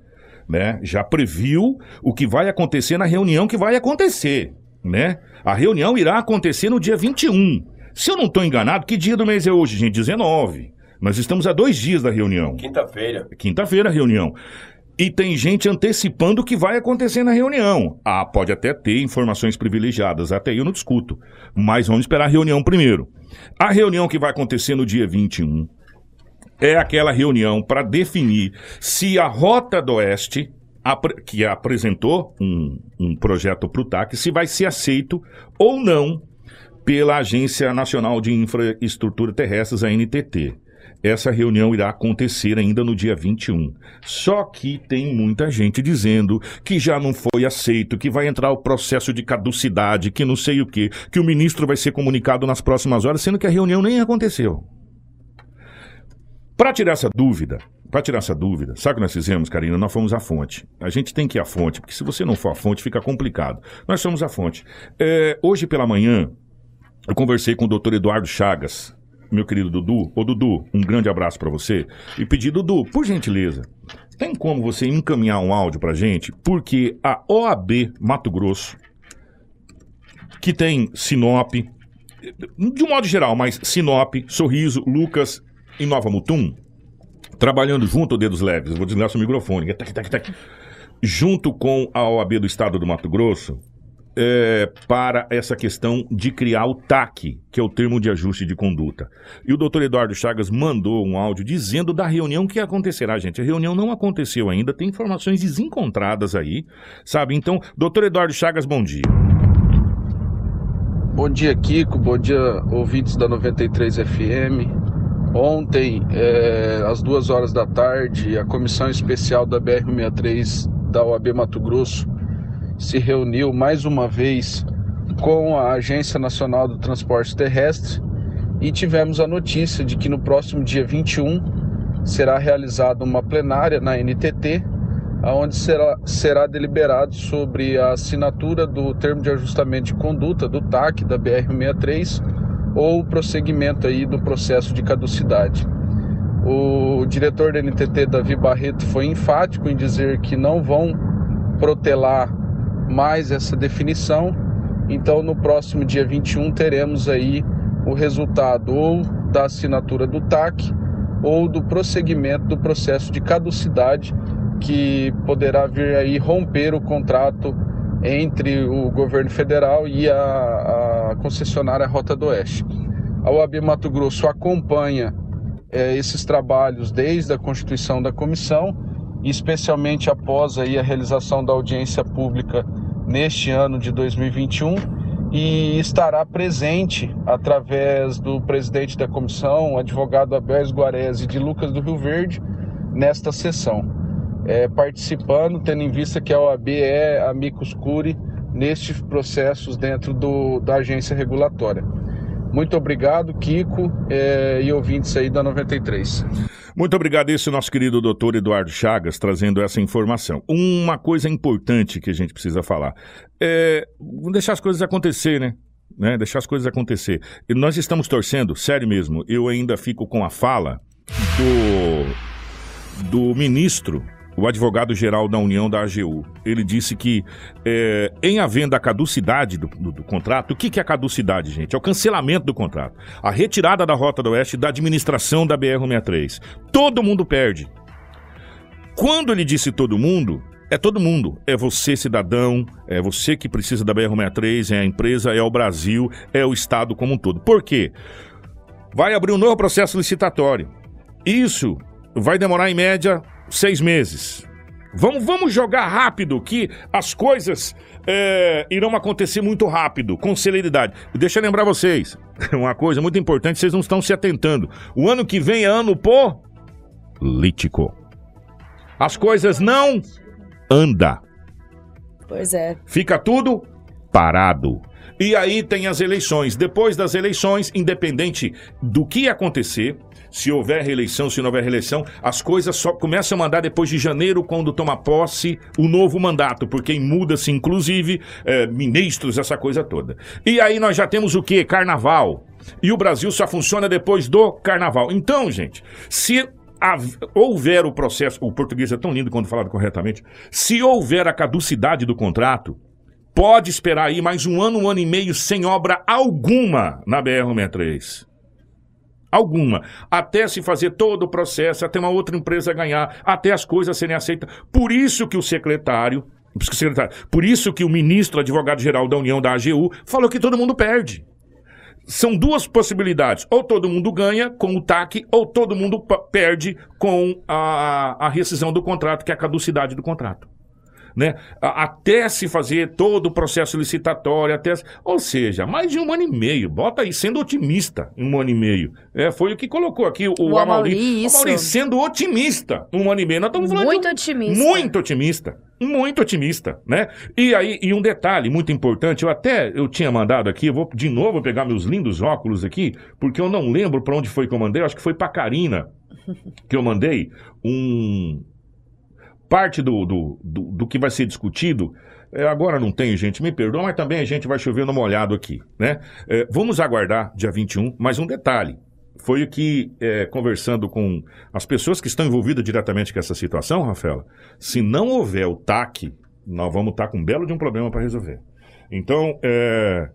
né? Já previu o que vai acontecer na reunião que vai acontecer, né? A reunião irá acontecer no dia 21. Se eu não estou enganado, que dia do mês é hoje, gente? 19. Nós estamos a dois dias da reunião. Quinta-feira. Quinta-feira a reunião. E tem gente antecipando o que vai acontecer na reunião. Ah, pode até ter informações privilegiadas, até eu não discuto. Mas vamos esperar a reunião primeiro. A reunião que vai acontecer no dia 21 é aquela reunião para definir se a Rota do Oeste, que apresentou um, um projeto para o TAC, se vai ser aceito ou não pela Agência Nacional de Infraestrutura Terrestres, a NTT. Essa reunião irá acontecer ainda no dia 21. Só que tem muita gente dizendo que já não foi aceito, que vai entrar o processo de caducidade, que não sei o quê, que o ministro vai ser comunicado nas próximas horas, sendo que a reunião nem aconteceu. Para tirar essa dúvida, para tirar essa dúvida, sabe o que nós fizemos, Karina? Nós fomos à fonte. A gente tem que ir à fonte, porque se você não for à fonte, fica complicado. Nós fomos à fonte. É, hoje pela manhã, eu conversei com o doutor Eduardo Chagas, meu querido Dudu. Ô, Dudu, um grande abraço para você. E pedi, Dudu, por gentileza, tem como você encaminhar um áudio pra gente? Porque a OAB Mato Grosso, que tem Sinop, de um modo geral, mas Sinop, Sorriso, Lucas e Nova Mutum, trabalhando junto, dedos leves, vou desligar seu microfone, tac, tac, tac, junto com a OAB do Estado do Mato Grosso, é, para essa questão de criar o TAC, que é o termo de ajuste de conduta. E o doutor Eduardo Chagas mandou um áudio dizendo da reunião que acontecerá, gente. A reunião não aconteceu ainda, tem informações desencontradas aí, sabe? Então, doutor Eduardo Chagas, bom dia. Bom dia, Kiko. Bom dia, ouvintes da 93 FM. Ontem, é, às duas horas da tarde, a comissão especial da BR-63 da OAB Mato Grosso se reuniu mais uma vez com a Agência Nacional do Transporte Terrestre e tivemos a notícia de que no próximo dia 21 será realizada uma plenária na NTT, onde será, será deliberado sobre a assinatura do termo de ajustamento de conduta do TAC da BR-63 ou o prosseguimento aí do processo de caducidade. O diretor da NTT, Davi Barreto, foi enfático em dizer que não vão protelar mais essa definição. Então, no próximo dia 21, teremos aí o resultado ou da assinatura do TAC ou do prosseguimento do processo de caducidade que poderá vir aí romper o contrato entre o governo federal e a, a concessionária Rota do Oeste. A OAB Mato Grosso acompanha é, esses trabalhos desde a constituição da comissão, especialmente após aí a realização da audiência pública neste ano de 2021 e estará presente através do presidente da comissão, advogado Abel Guarese de Lucas do Rio Verde, nesta sessão é, participando, tendo em vista que a OAB é amicus curi nestes processos dentro do, da agência regulatória. Muito obrigado, Kiko é, e ouvintes aí da 93. Muito obrigado, esse nosso querido doutor Eduardo Chagas trazendo essa informação. Uma coisa importante que a gente precisa falar é deixar as coisas acontecer, né? né? Deixar as coisas acontecer. E nós estamos torcendo, sério mesmo, eu ainda fico com a fala do, do ministro o advogado-geral da União da AGU. Ele disse que, é, em havendo a caducidade do, do, do contrato, o que, que é a caducidade, gente? É o cancelamento do contrato. A retirada da Rota do Oeste da administração da BR-163. Todo mundo perde. Quando ele disse todo mundo, é todo mundo. É você, cidadão, é você que precisa da BR-163, é a empresa, é o Brasil, é o Estado como um todo. Por quê? Vai abrir um novo processo licitatório. Isso vai demorar, em média, seis meses. Vamos, vamos jogar rápido que as coisas é, irão acontecer muito rápido, com celeridade. Deixa eu lembrar vocês, [laughs] uma coisa muito importante, vocês não estão se atentando. O ano que vem é ano político. As coisas não andam. Pois é. Fica tudo parado. E aí tem as eleições. Depois das eleições, independente do que acontecer, se houver reeleição, se não houver reeleição, as coisas só começam a mandar depois de janeiro, quando toma posse o novo mandato, porque muda-se, inclusive, é, ministros, essa coisa toda. E aí nós já temos o quê? Carnaval. E o Brasil só funciona depois do carnaval. Então, gente, se houver o processo, o português é tão lindo quando falado corretamente, se houver a caducidade do contrato, pode esperar aí mais um ano, um ano e meio sem obra alguma na BR-163 alguma, até se fazer todo o processo, até uma outra empresa ganhar, até as coisas serem aceitas. Por isso que o secretário, por isso que o ministro advogado-geral da União da AGU falou que todo mundo perde. São duas possibilidades. Ou todo mundo ganha com o TAC, ou todo mundo perde com a, a rescisão do contrato, que é a caducidade do contrato né? Até se fazer todo o processo licitatório, até. Ou seja, mais de um ano e meio. Bota aí, sendo otimista, um ano e meio. É, foi o que colocou aqui o, o Amauri. O Amauri sendo otimista, um ano e meio. Nós estamos falando. Muito otimista. Muito otimista. Muito otimista, né? E aí, e um detalhe muito importante, eu até eu tinha mandado aqui, eu vou de novo pegar meus lindos óculos aqui, porque eu não lembro para onde foi que eu mandei, eu acho que foi para Karina que eu mandei um parte do, do, do, do, que vai ser discutido É, agora não tem, gente, me perdoa, mas também a gente vai chover no molhado aqui, né? É, vamos aguardar dia 21, mais um detalhe. Foi o que, é, conversando com as pessoas que estão envolvidas diretamente com essa situação, Rafaela, se não houver o TAC, nós vamos estar com um belo de um problema para resolver. Então, é,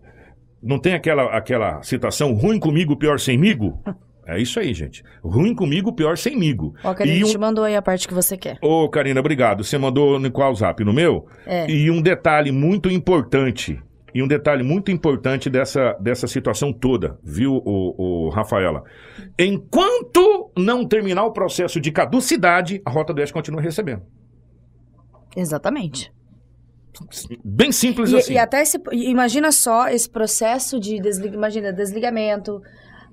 não tem aquela, aquela citação ruim comigo, pior semigo? É isso aí, gente. Ruim comigo, pior semigo. Ó, Karina, a um- gente mandou aí a parte que você quer. Ô, Karina, obrigado. Você mandou no qual zap? No meu? É. E um detalhe muito importante. E um detalhe muito importante dessa, dessa situação toda, viu, o, Rafaela? Enquanto não terminar o processo de caducidade, a Rota do Oeste continua recebendo. Exatamente. Bem simples E, assim. e até esse. Imagina só esse processo de imagina, desligamento,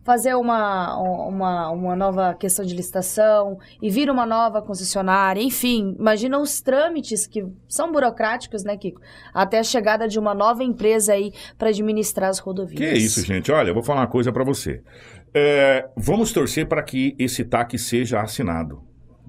fazer uma, uma, uma nova questão de licitação e vir uma nova concessionária, enfim, imagina os trâmites que são burocráticos, né, Kiko? Até a chegada de uma nova empresa aí para administrar as rodovias. Que isso, gente? Olha, eu vou falar uma coisa para você. É, vamos torcer para que esse TAC seja assinado.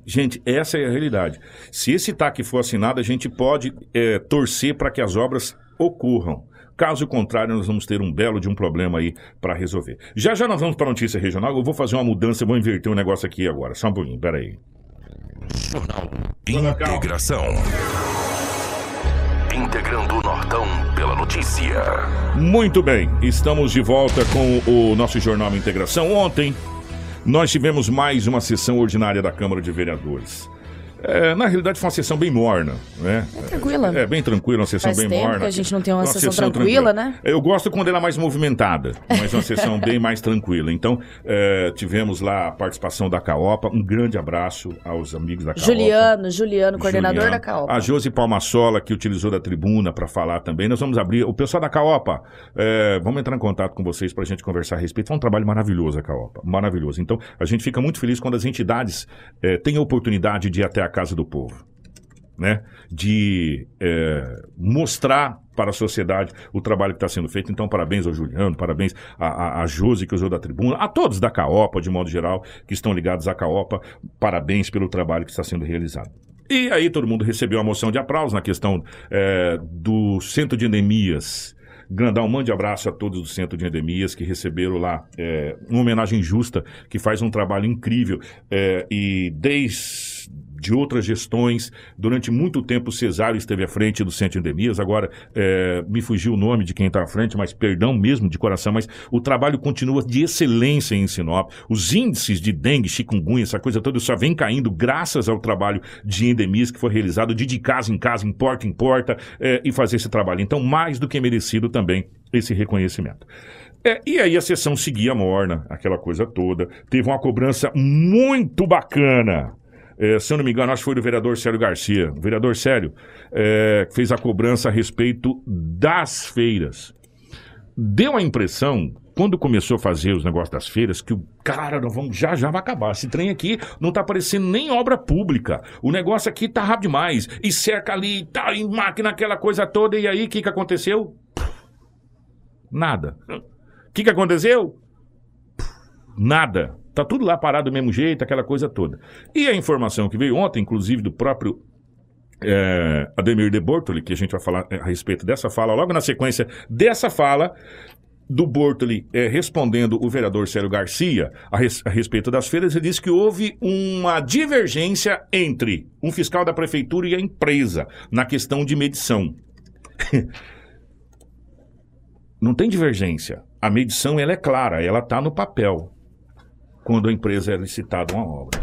Gente, essa é a realidade. Se esse TAC for assinado, a gente pode é, torcer para que as obras ocorram. Caso contrário, nós vamos ter um belo de um problema aí para resolver. Já já nós vamos para a notícia regional. Eu vou fazer uma mudança, vou inverter um negócio aqui agora. Só um pouquinho, peraí. Jornal. Integração. Integrando o Nortão pela notícia. Muito bem, estamos de volta com o nosso Jornal Integração. Ontem, nós tivemos mais uma sessão ordinária da Câmara de Vereadores. É, na realidade, foi uma sessão bem morna, né? É tranquila. É, bem tranquila, uma sessão Faz bem tempo morna. que a gente não tem uma sessão tranquila, né? Eu gosto quando ela é mais movimentada, mas uma sessão [laughs] bem mais tranquila. Então, é, tivemos lá a participação da CAOPA. Um grande abraço aos amigos da CAOPA. Juliano, Juliano, coordenador Juliano. da CAOPA. A Josi Palmassola, que utilizou da tribuna para falar também. Nós vamos abrir. O pessoal da CAOPA, é, vamos entrar em contato com vocês para a gente conversar a respeito. Foi um trabalho maravilhoso a CAOPA. Maravilhoso. Então, a gente fica muito feliz quando as entidades é, têm a oportunidade de ir até a casa do povo. Né? De é, mostrar para a sociedade o trabalho que está sendo feito. Então, parabéns ao Juliano, parabéns a, a, a Josi, que usou da tribuna, a todos da CAOPA, de modo geral, que estão ligados à CAOPA, parabéns pelo trabalho que está sendo realizado. E aí todo mundo recebeu a moção de aplauso na questão é, do centro de endemias. Grandão, mande abraço a todos do Centro de Endemias que receberam lá é, uma homenagem justa, que faz um trabalho incrível. é, e desde de outras gestões, durante muito tempo o Cesário esteve à frente do Centro de Endemias, agora é, me fugiu o nome de quem está à frente, mas perdão mesmo de coração, mas o trabalho continua de excelência em Sinop. Os índices de dengue, chikungunya, essa coisa toda só vem caindo graças ao trabalho de endemias que foi realizado de, de casa em casa, em porta em porta, é, e fazer esse trabalho. Então, mais do que merecido também esse reconhecimento. É, e aí a sessão seguia morna, aquela coisa toda. Teve uma cobrança muito bacana. É, se eu não me engano, acho que foi do vereador Célio Garcia. O vereador Célio é, fez a cobrança a respeito das feiras. Deu a impressão, quando começou a fazer os negócios das feiras, que o cara, nós vamos, já já vai acabar. Esse trem aqui não tá parecendo nem obra pública. O negócio aqui tá rápido demais. E cerca ali, tá em máquina, aquela coisa toda. E aí, o que, que aconteceu? Nada. O que, que aconteceu? Nada. Tá tudo lá parado do mesmo jeito, aquela coisa toda. E a informação que veio ontem, inclusive do próprio é, Ademir de Bortoli, que a gente vai falar é, a respeito dessa fala, logo na sequência dessa fala do Bortoli é, respondendo o vereador Célio Garcia a, res- a respeito das feiras, ele disse que houve uma divergência entre um fiscal da prefeitura e a empresa na questão de medição. [laughs] Não tem divergência. A medição ela é clara, ela está no papel quando a empresa é licitada uma obra.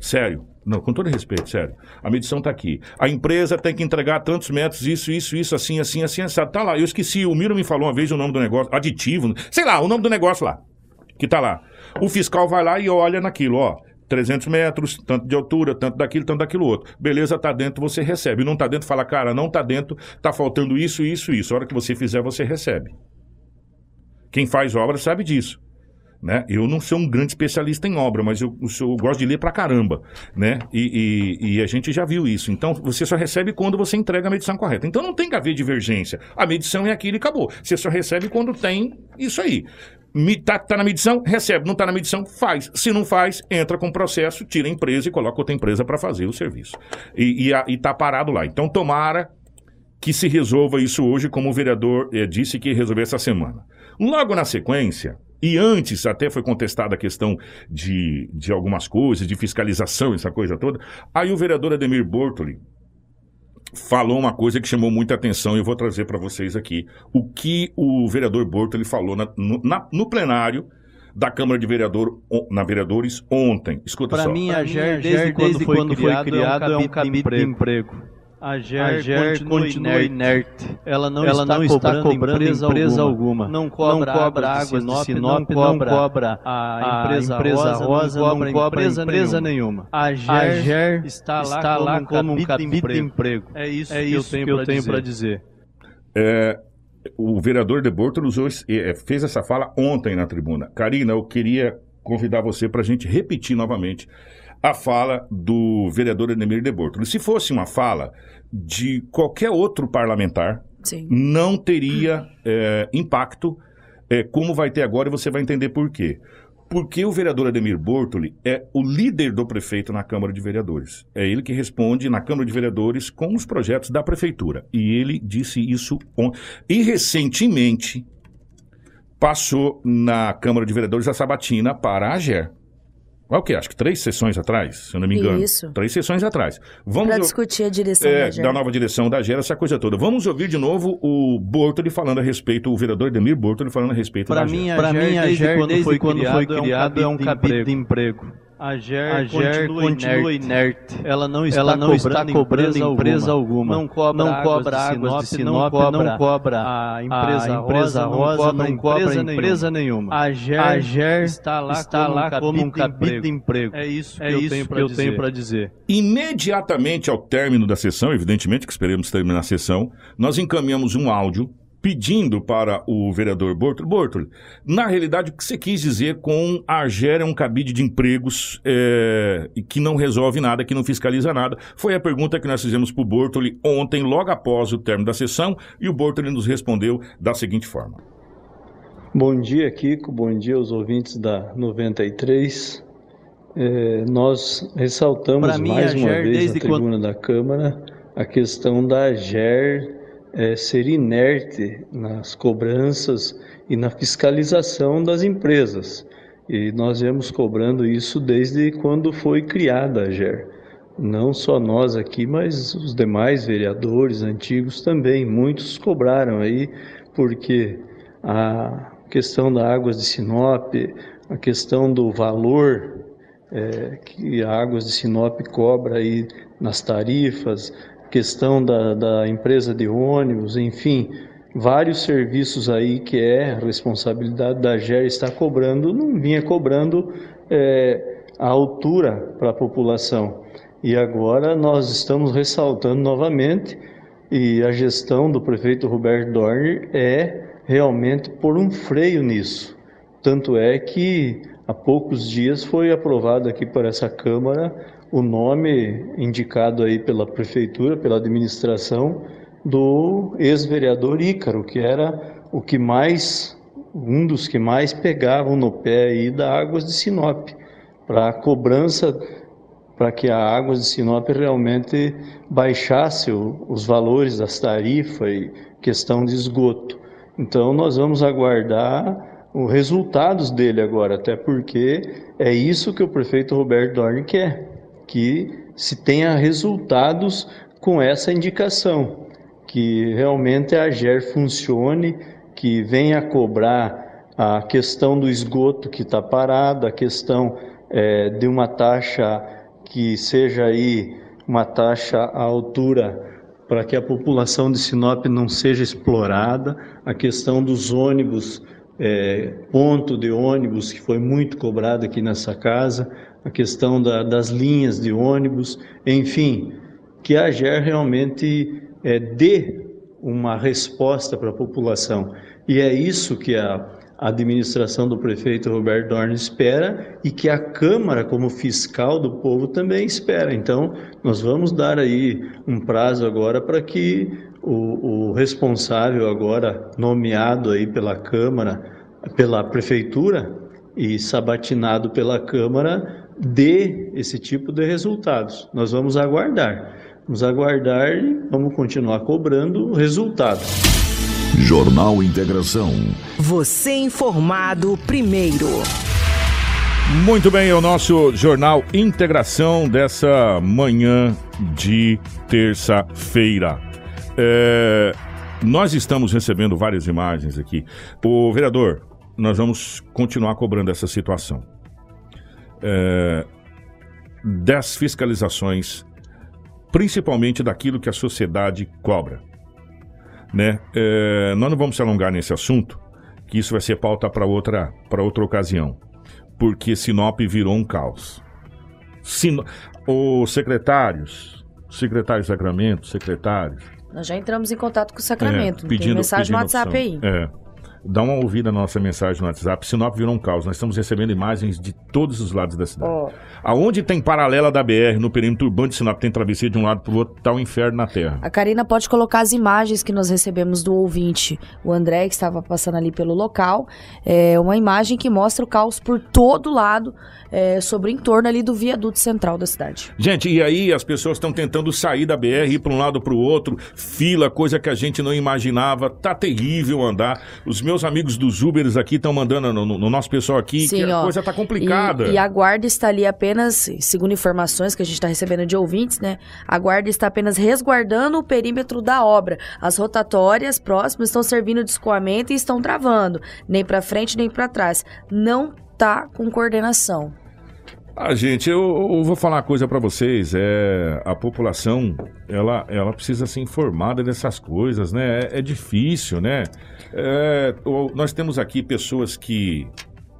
Sério. Não, com todo respeito, sério. A medição está aqui. A empresa tem que entregar tantos metros, isso, isso, isso, assim, assim, assim, assim. Tá lá. Eu esqueci. O Miro me falou uma vez o nome do negócio. Aditivo. Sei lá, o nome do negócio lá. Que tá lá. O fiscal vai lá e olha naquilo, ó. 300 metros, tanto de altura, tanto daquilo, tanto daquilo outro. Beleza, tá dentro, você recebe. Não tá dentro, fala, cara, não tá dentro, tá faltando isso, isso, isso. A hora que você fizer, você recebe. Quem faz obra sabe disso. Né? Eu não sou um grande especialista em obra, mas eu, eu eu gosto de ler pra caramba, né? E, e- e a gente já viu isso. Então, você só recebe quando você entrega a medição correta. Então, não tem que haver divergência. A medição é aquilo e acabou. Você só recebe quando tem isso aí. Me- Tá, na medição, recebe. Não tá na medição, faz. Se não faz, entra com o processo, tira a empresa e coloca outra empresa para fazer o serviço. E, e, a- e tá parado lá. Então, tomara que se resolva isso hoje, como o vereador eh, disse que ia resolver essa semana. Logo na sequência, e antes até foi contestada a questão de, de algumas coisas, de fiscalização, essa coisa toda, aí o vereador Ademir Bortoli falou uma coisa que chamou muita atenção e eu vou trazer para vocês aqui o que o vereador Bortoli falou na- no, na- no plenário da Câmara de Vereador, na Vereadores ontem. Escuta Para só. mim, a GER, desde, quando, foi criado, é um cabide de emprego. A GER, continua, inerte. Ela não Ela está não está cobrando, cobrando empresa, empresa alguma. Não cobra, Não cobra águas águas de de Sinop, Sinop, não não cobra cobra a a empresa, rosa, não cobra empresa empresa, nenhuma. A GER, está lá, como, um cabide de emprego. É isso, É isso que eu tenho para dizer. É, o vereador de esse- eh, fez essa fala ontem na tribuna. Karina, eu queria convidar você para a gente repetir novamente a fala do vereador Enemir de Bortoli. Se fosse uma fala de qualquer outro parlamentar, Sim. não teria eh, impacto eh, como vai ter agora e você vai entender por quê. Porque o vereador Ademir Bortoli é o líder do prefeito na Câmara de Vereadores. É ele que responde na Câmara de Vereadores com os projetos da prefeitura. E ele disse isso ontem. E recentemente passou na Câmara de Vereadores a sabatina para a AGER. É o que? Acho que três sessões atrás, se eu não me engano. Isso. Três sessões atrás. Vamos Para ou- discutir a direção é, da da nova direção da GER, essa coisa toda. Vamos ouvir de novo o Bortoli falando a respeito, o vereador Demir Bortoli falando a respeito Para da mim, GER. a Pra GER, mim, a desde GER, quando desde foi quando criado, foi é um criado, é um cabide de cabide emprego. A GER, A GER continua, continua inerte. Ela não está Ela não cobrando, está cobrando empresa, empresa alguma. Não cobra, Não águas, cobra de águas de Sinop, Sinop, não cobra, não cobra a empresa, a empresa rosa, rosa, não cobra, não cobra empresa, empresa nenhuma. A GER, A GER está lá, está como, lá um como um cabide de emprego. É isso que É eu isso tenho que para eu dizer. dizer. Imediatamente ao término da sessão, evidentemente que esperamos terminar a sessão, nós encaminhamos um áudio pedindo para o vereador Bortoli, Bortoli, na realidade o que você quis dizer com a GER é um cabide de empregos é, e que não resolve nada, que não fiscaliza nada, foi a pergunta que nós fizemos para o Bortoli ontem, logo após o término da sessão, e o Bortoli nos respondeu da seguinte forma. Bom dia, Kiko. Bom dia aos ouvintes da 93. É, nós ressaltamos mim, mais a uma GER, vez desde na tribuna da Câmara a questão da GER é, ser inerte nas cobranças e na fiscalização das empresas. E nós viemos cobrando isso desde quando foi criada a GER. Não só nós aqui, mas os demais vereadores antigos também. Muitos cobraram aí, porque a questão da Águas de Sinop, a questão do valor é, que a Águas de Sinop cobra aí nas tarifas, questão da, da empresa de ônibus, enfim, vários serviços aí que é responsabilidade da GER está cobrando, não vinha cobrando é, a altura para a população. E agora nós estamos ressaltando novamente, e a gestão do prefeito Roberto Dorner é realmente por um freio nisso. Tanto é que há poucos dias foi aprovado aqui por essa Câmara o nome indicado aí pela prefeitura, pela administração do ex-vereador Ícaro, que era o que mais um dos que mais pegavam no pé aí da Águas de Sinop, para a cobrança para que a Águas de Sinop realmente baixasse o, os valores das tarifas e questão de esgoto. Então nós vamos aguardar os resultados dele agora, até porque é isso que o prefeito Roberto Dorn quer, que se tenha resultados com essa indicação, que realmente a GER funcione, que venha cobrar a questão do esgoto que está parado, a questão é, de uma taxa que seja aí uma taxa à altura para que a população de Sinop não seja explorada, a questão dos ônibus, é, ponto de ônibus que foi muito cobrado aqui nessa casa, a questão da, das linhas de ônibus, enfim, que a GER realmente é, dê uma resposta para a população. E é isso que a administração do prefeito Roberto Dorn espera e que a Câmara, como fiscal do povo, também espera. Então, nós vamos dar aí um prazo agora para que o, o, responsável agora nomeado aí pela Câmara, pela Prefeitura e sabatinado pela Câmara, dê esse tipo de resultados. Nós vamos aguardar. Vamos aguardar e vamos continuar cobrando o resultado. Jornal Integração. Você informado primeiro. Muito bem, é o nosso Jornal Integração dessa manhã de terça-feira. É, nós estamos recebendo várias imagens aqui. O vereador, nós vamos continuar cobrando essa situação. É, das fiscalizações, principalmente daquilo que a sociedade cobra. Né? É, nós não vamos se alongar nesse assunto, que isso vai ser pauta para outra, outra ocasião, porque Sinop virou um caos. Sino... Os secretários, secretários de Sacramento, secretários. Nós já entramos em contato com o Sacramento, é, pedindo, tem mensagem no WhatsApp opção. aí. É, dá uma ouvida na nossa mensagem no WhatsApp. Sinop virou um caos. Nós estamos recebendo imagens de todos os lados da cidade. Oh. Aonde tem paralela da BR, no perímetro urbano de Sinop, tem travessia de um lado para o outro, tá o um inferno na terra. A Karina pode colocar as imagens que nós recebemos do ouvinte. O André, que estava passando ali pelo local, é uma imagem que mostra o caos por todo lado é, sobre o entorno ali do viaduto central da cidade. Gente, e aí as pessoas estão tentando sair da BR, ir para um lado para o outro, fila, coisa que a gente não imaginava. Tá terrível andar. Os meus amigos dos Ubers aqui estão mandando no, no, nosso pessoal aqui Sim, que a ó, coisa tá complicada. E, e, a guarda está ali apenas, segundo informações que a gente está recebendo de ouvintes, né? A guarda está apenas resguardando o perímetro da obra. As rotatórias próximas estão servindo de escoamento e estão travando, nem para frente nem para trás. Não tá com coordenação. Ah, gente, eu, eu vou falar uma coisa para vocês. É a população, ela, ela precisa ser informada dessas coisas, né? É, é difícil, né? É, nós temos aqui pessoas que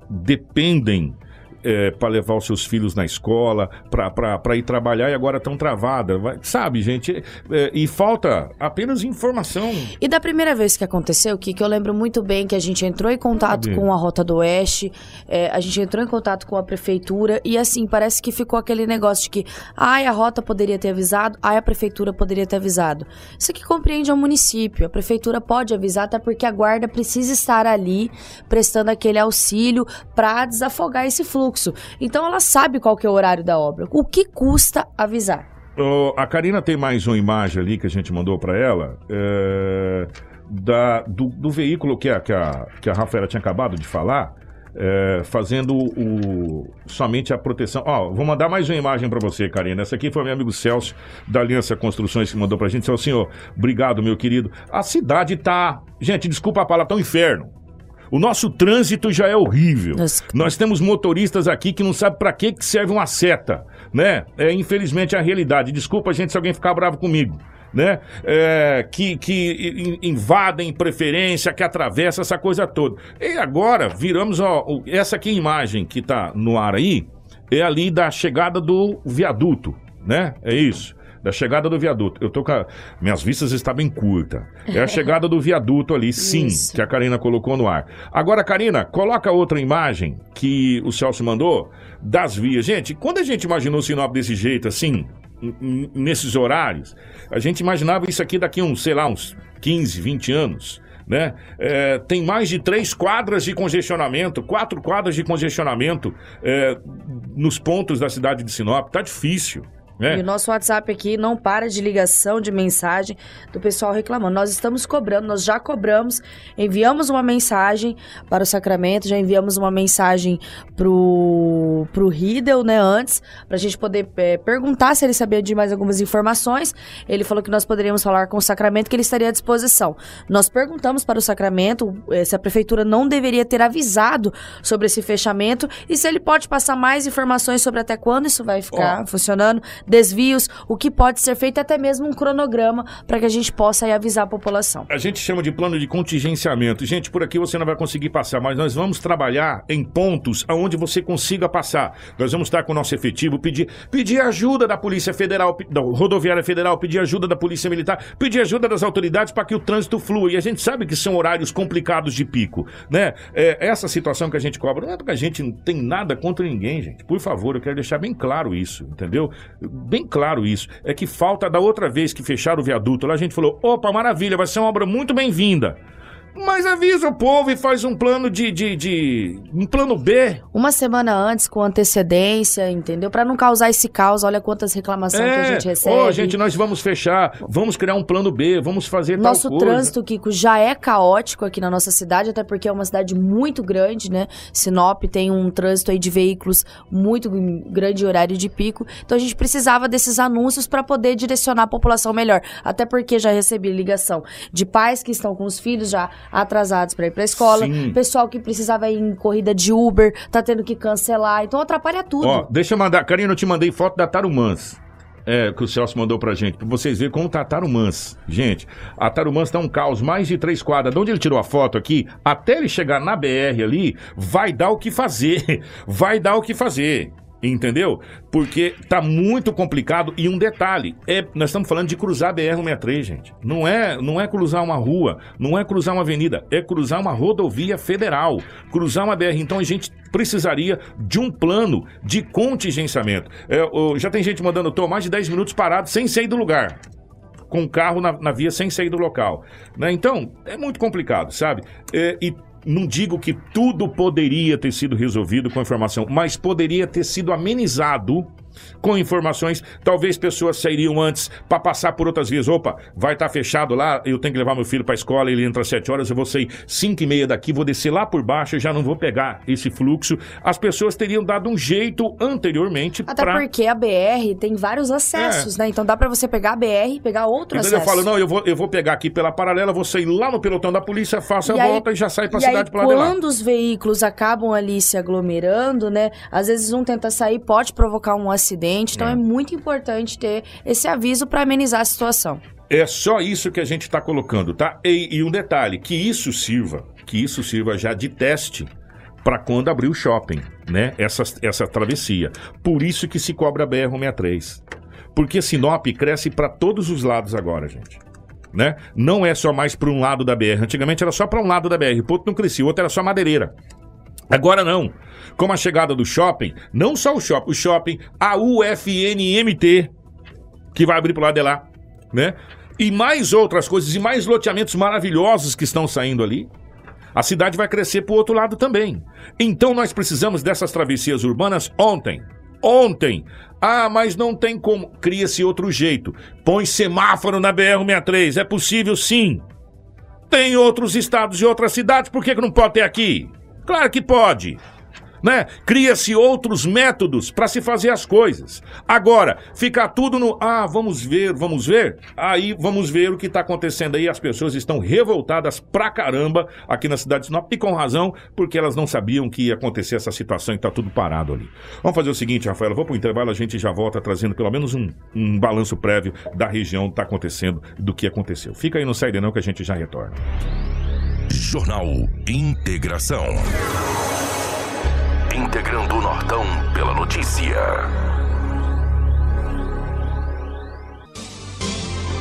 dependem é, para levar os seus filhos na escola, para ir trabalhar e agora estão travadas. Sabe, gente? É, e falta apenas informação. E da primeira vez que aconteceu, que, que eu lembro muito bem que a gente entrou em contato com a Rota do Oeste, é, a gente entrou em contato com a prefeitura e assim, parece que ficou aquele negócio de que ai, a Rota poderia ter avisado, ai, a prefeitura poderia ter avisado. Isso aqui compreende ao município. A prefeitura pode avisar, até porque a guarda precisa estar ali prestando aquele auxílio para desafogar esse fluxo fluxo. Então ela sabe qual que é o horário da obra. O que custa avisar? Oh, a Karina tem mais uma imagem ali que a gente mandou para ela. É, da, do, do, veículo que a, que, a, que a Rafaela tinha acabado de falar. É, fazendo o, somente a proteção. Ó, vou mandar mais uma imagem para você, Karina. Essa aqui foi meu amigo Celso, da Aliança Construções, que mandou pra gente. Celso, senhor, obrigado, meu querido. A cidade tá. Gente, desculpa a palavra, tá um inferno. O nosso trânsito já é horrível. Nossa. Nós temos motoristas aqui que não sabem para que serve uma seta, né? É infelizmente a realidade. Desculpa, gente, se alguém ficar bravo comigo. Né? É, que, que invadem preferência, que atravessa essa coisa toda. E agora viramos, ó, essa aqui imagem que está no ar aí, é ali da chegada do viaduto, né? É isso da chegada do viaduto. Eu tô com a... Minhas vistas estão bem curtas. É a chegada do viaduto ali, sim, Isso. que a Karina colocou no ar. Agora, Karina, coloca outra imagem que o Celso mandou das vias. Gente, quando a gente imaginou Sinop desse jeito, assim, nesses horários, a gente imaginava isso aqui daqui uns, sei lá, uns 15, 20 anos. Né? É, tem mais de três quadras de congestionamento, quatro quadras de congestionamento é, nos pontos da cidade de Sinop. Tá difícil. É. E o nosso WhatsApp aqui não para de ligação, de mensagem do pessoal reclamando. Nós estamos cobrando, nós já cobramos, enviamos uma mensagem para o Sacramento, já enviamos uma mensagem pro, pro Riddle, né, antes, para a gente poder é, perguntar se ele sabia de mais algumas informações. Ele falou que nós poderíamos falar com o Sacramento, que ele estaria à disposição. Nós perguntamos para o Sacramento é, se a prefeitura não deveria ter avisado sobre esse fechamento e se ele pode passar mais informações sobre até quando isso vai ficar oh. funcionando desvios, o que pode ser feito, até mesmo um cronograma para que a gente possa aí, avisar a população. A gente chama de plano de contingenciamento. Gente, por aqui você não vai conseguir passar, mas nós vamos trabalhar em pontos aonde você consiga passar. Nós vamos estar com o nosso efetivo, pedir, pedir ajuda da Polícia Federal, da Rodoviária Federal, pedir ajuda da Polícia Militar, pedir ajuda das autoridades para que o trânsito flua. E a gente sabe que são horários complicados de pico, né? É, essa situação que a gente cobra, não é porque a gente não tem nada contra ninguém, gente. Por favor, eu quero deixar bem claro isso, entendeu? Bem claro isso. É que falta da outra vez que fecharam o viaduto, lá a gente falou: opa, maravilha, vai ser uma obra muito bem-vinda. Mas avisa o povo e faz um plano de, de, de, um plano B. Uma semana antes, com antecedência, entendeu? Para não causar esse caos, olha quantas reclamações é, que a é. gente recebe. Ó, oh, gente, nós vamos fechar, vamos criar um plano B, vamos fazer Nosso tal coisa. trânsito, Kiko, já é caótico aqui na nossa cidade, até porque é uma cidade muito grande, né? Sinop tem um trânsito aí de veículos muito grande horário de pico. Então a gente precisava desses anúncios para poder direcionar a população melhor. Até porque já recebi ligação de pais que estão com os filhos já atrasados para ir para a escola, Sim. pessoal que precisava ir em corrida de Uber, tá tendo que cancelar, então atrapalha tudo. Ó, deixa eu mandar, Karina, eu te mandei foto da Tarumãs. É, que o Celso mandou pra gente, pra vocês verem como tá a Tarumãs. Gente, a Tarumãs tá um caos, mais de três quadras. De onde ele tirou a foto aqui, até ele chegar na BR ali, vai dar o que fazer. [laughs] Vai dar o que fazer. Entendeu? Porque tá muito complicado. E um detalhe: é, nós estamos falando de cruzar a BR-163, gente. Não é, não é cruzar uma rua, não é cruzar uma avenida, é cruzar uma rodovia federal. Cruzar uma BR. Então a gente precisaria de um plano de contingenciamento. É, já tem gente mandando, tô mais de 10 minutos parado sem sair do lugar com o carro na, na, via sem sair do local. Né? Então, é muito complicado, sabe? É, e não digo que tudo poderia ter sido resolvido com a informação, mas poderia ter sido amenizado com informações. Talvez pessoas sairiam antes para passar por outras vias. Opa, vai estar tá fechado lá, eu tenho que levar meu filho para a escola, ele entra às 7 horas, eu vou sair 5 e meia daqui, vou descer lá por baixo, eu já não vou pegar esse fluxo. As pessoas teriam dado um jeito anteriormente Até pra... porque a BR tem vários acessos, é. né? Então dá para você pegar a BR pegar outro então acesso. eu falo, não, eu vou, eu vou pegar aqui pela paralela, vou sair lá no pelotão da polícia, faço e a aí, volta e já sai para a cidade para lá. quando os veículos acabam ali se aglomerando, né? Às vezes um tenta sair, pode provocar um acidente, então é, é muito importante ter esse aviso para amenizar a situação. É só isso que a gente está colocando, tá? E, e, um detalhe, que isso sirva, que isso sirva já de teste para quando abrir o shopping, né? Essa, essa travessia. Por isso que se cobra a BR-163. Porque Sinop cresce para todos os lados agora, gente. Né? Não é só mais para um lado da BR. Antigamente era só para um lado da BR. O ponto não crescia, o outro era só madeireira. Agora não. Com a chegada do shopping, não só o shopping, o shopping, a UFNMT, que vai abrir pro lado de lá, né? E mais outras coisas, e mais loteamentos maravilhosos que estão saindo ali. A cidade vai crescer pro outro lado também. Então nós precisamos dessas travessias urbanas ontem. Ontem. Ah, mas não tem como. Cria-se outro jeito. Põe semáforo na BR-63. É possível sim. Tem outros estados e outras cidades, por que, que não pode ter aqui? Claro que pode né? Cria-se outros métodos para se fazer as coisas. Agora, ficar tudo no ah, vamos ver, vamos ver. Aí vamos ver o que está acontecendo aí. As pessoas estão revoltadas pra caramba aqui na cidade de Sinop e com razão, porque elas não sabiam que ia acontecer essa situação e tá tudo parado ali. Vamos fazer o seguinte, Rafaela, vou pro intervalo, a gente já volta trazendo pelo menos um, um balanço prévio da região que tá acontecendo, do que aconteceu. Fica aí no Saída não que a gente já retorna. Jornal Integração integrando o Nortão pela notícia.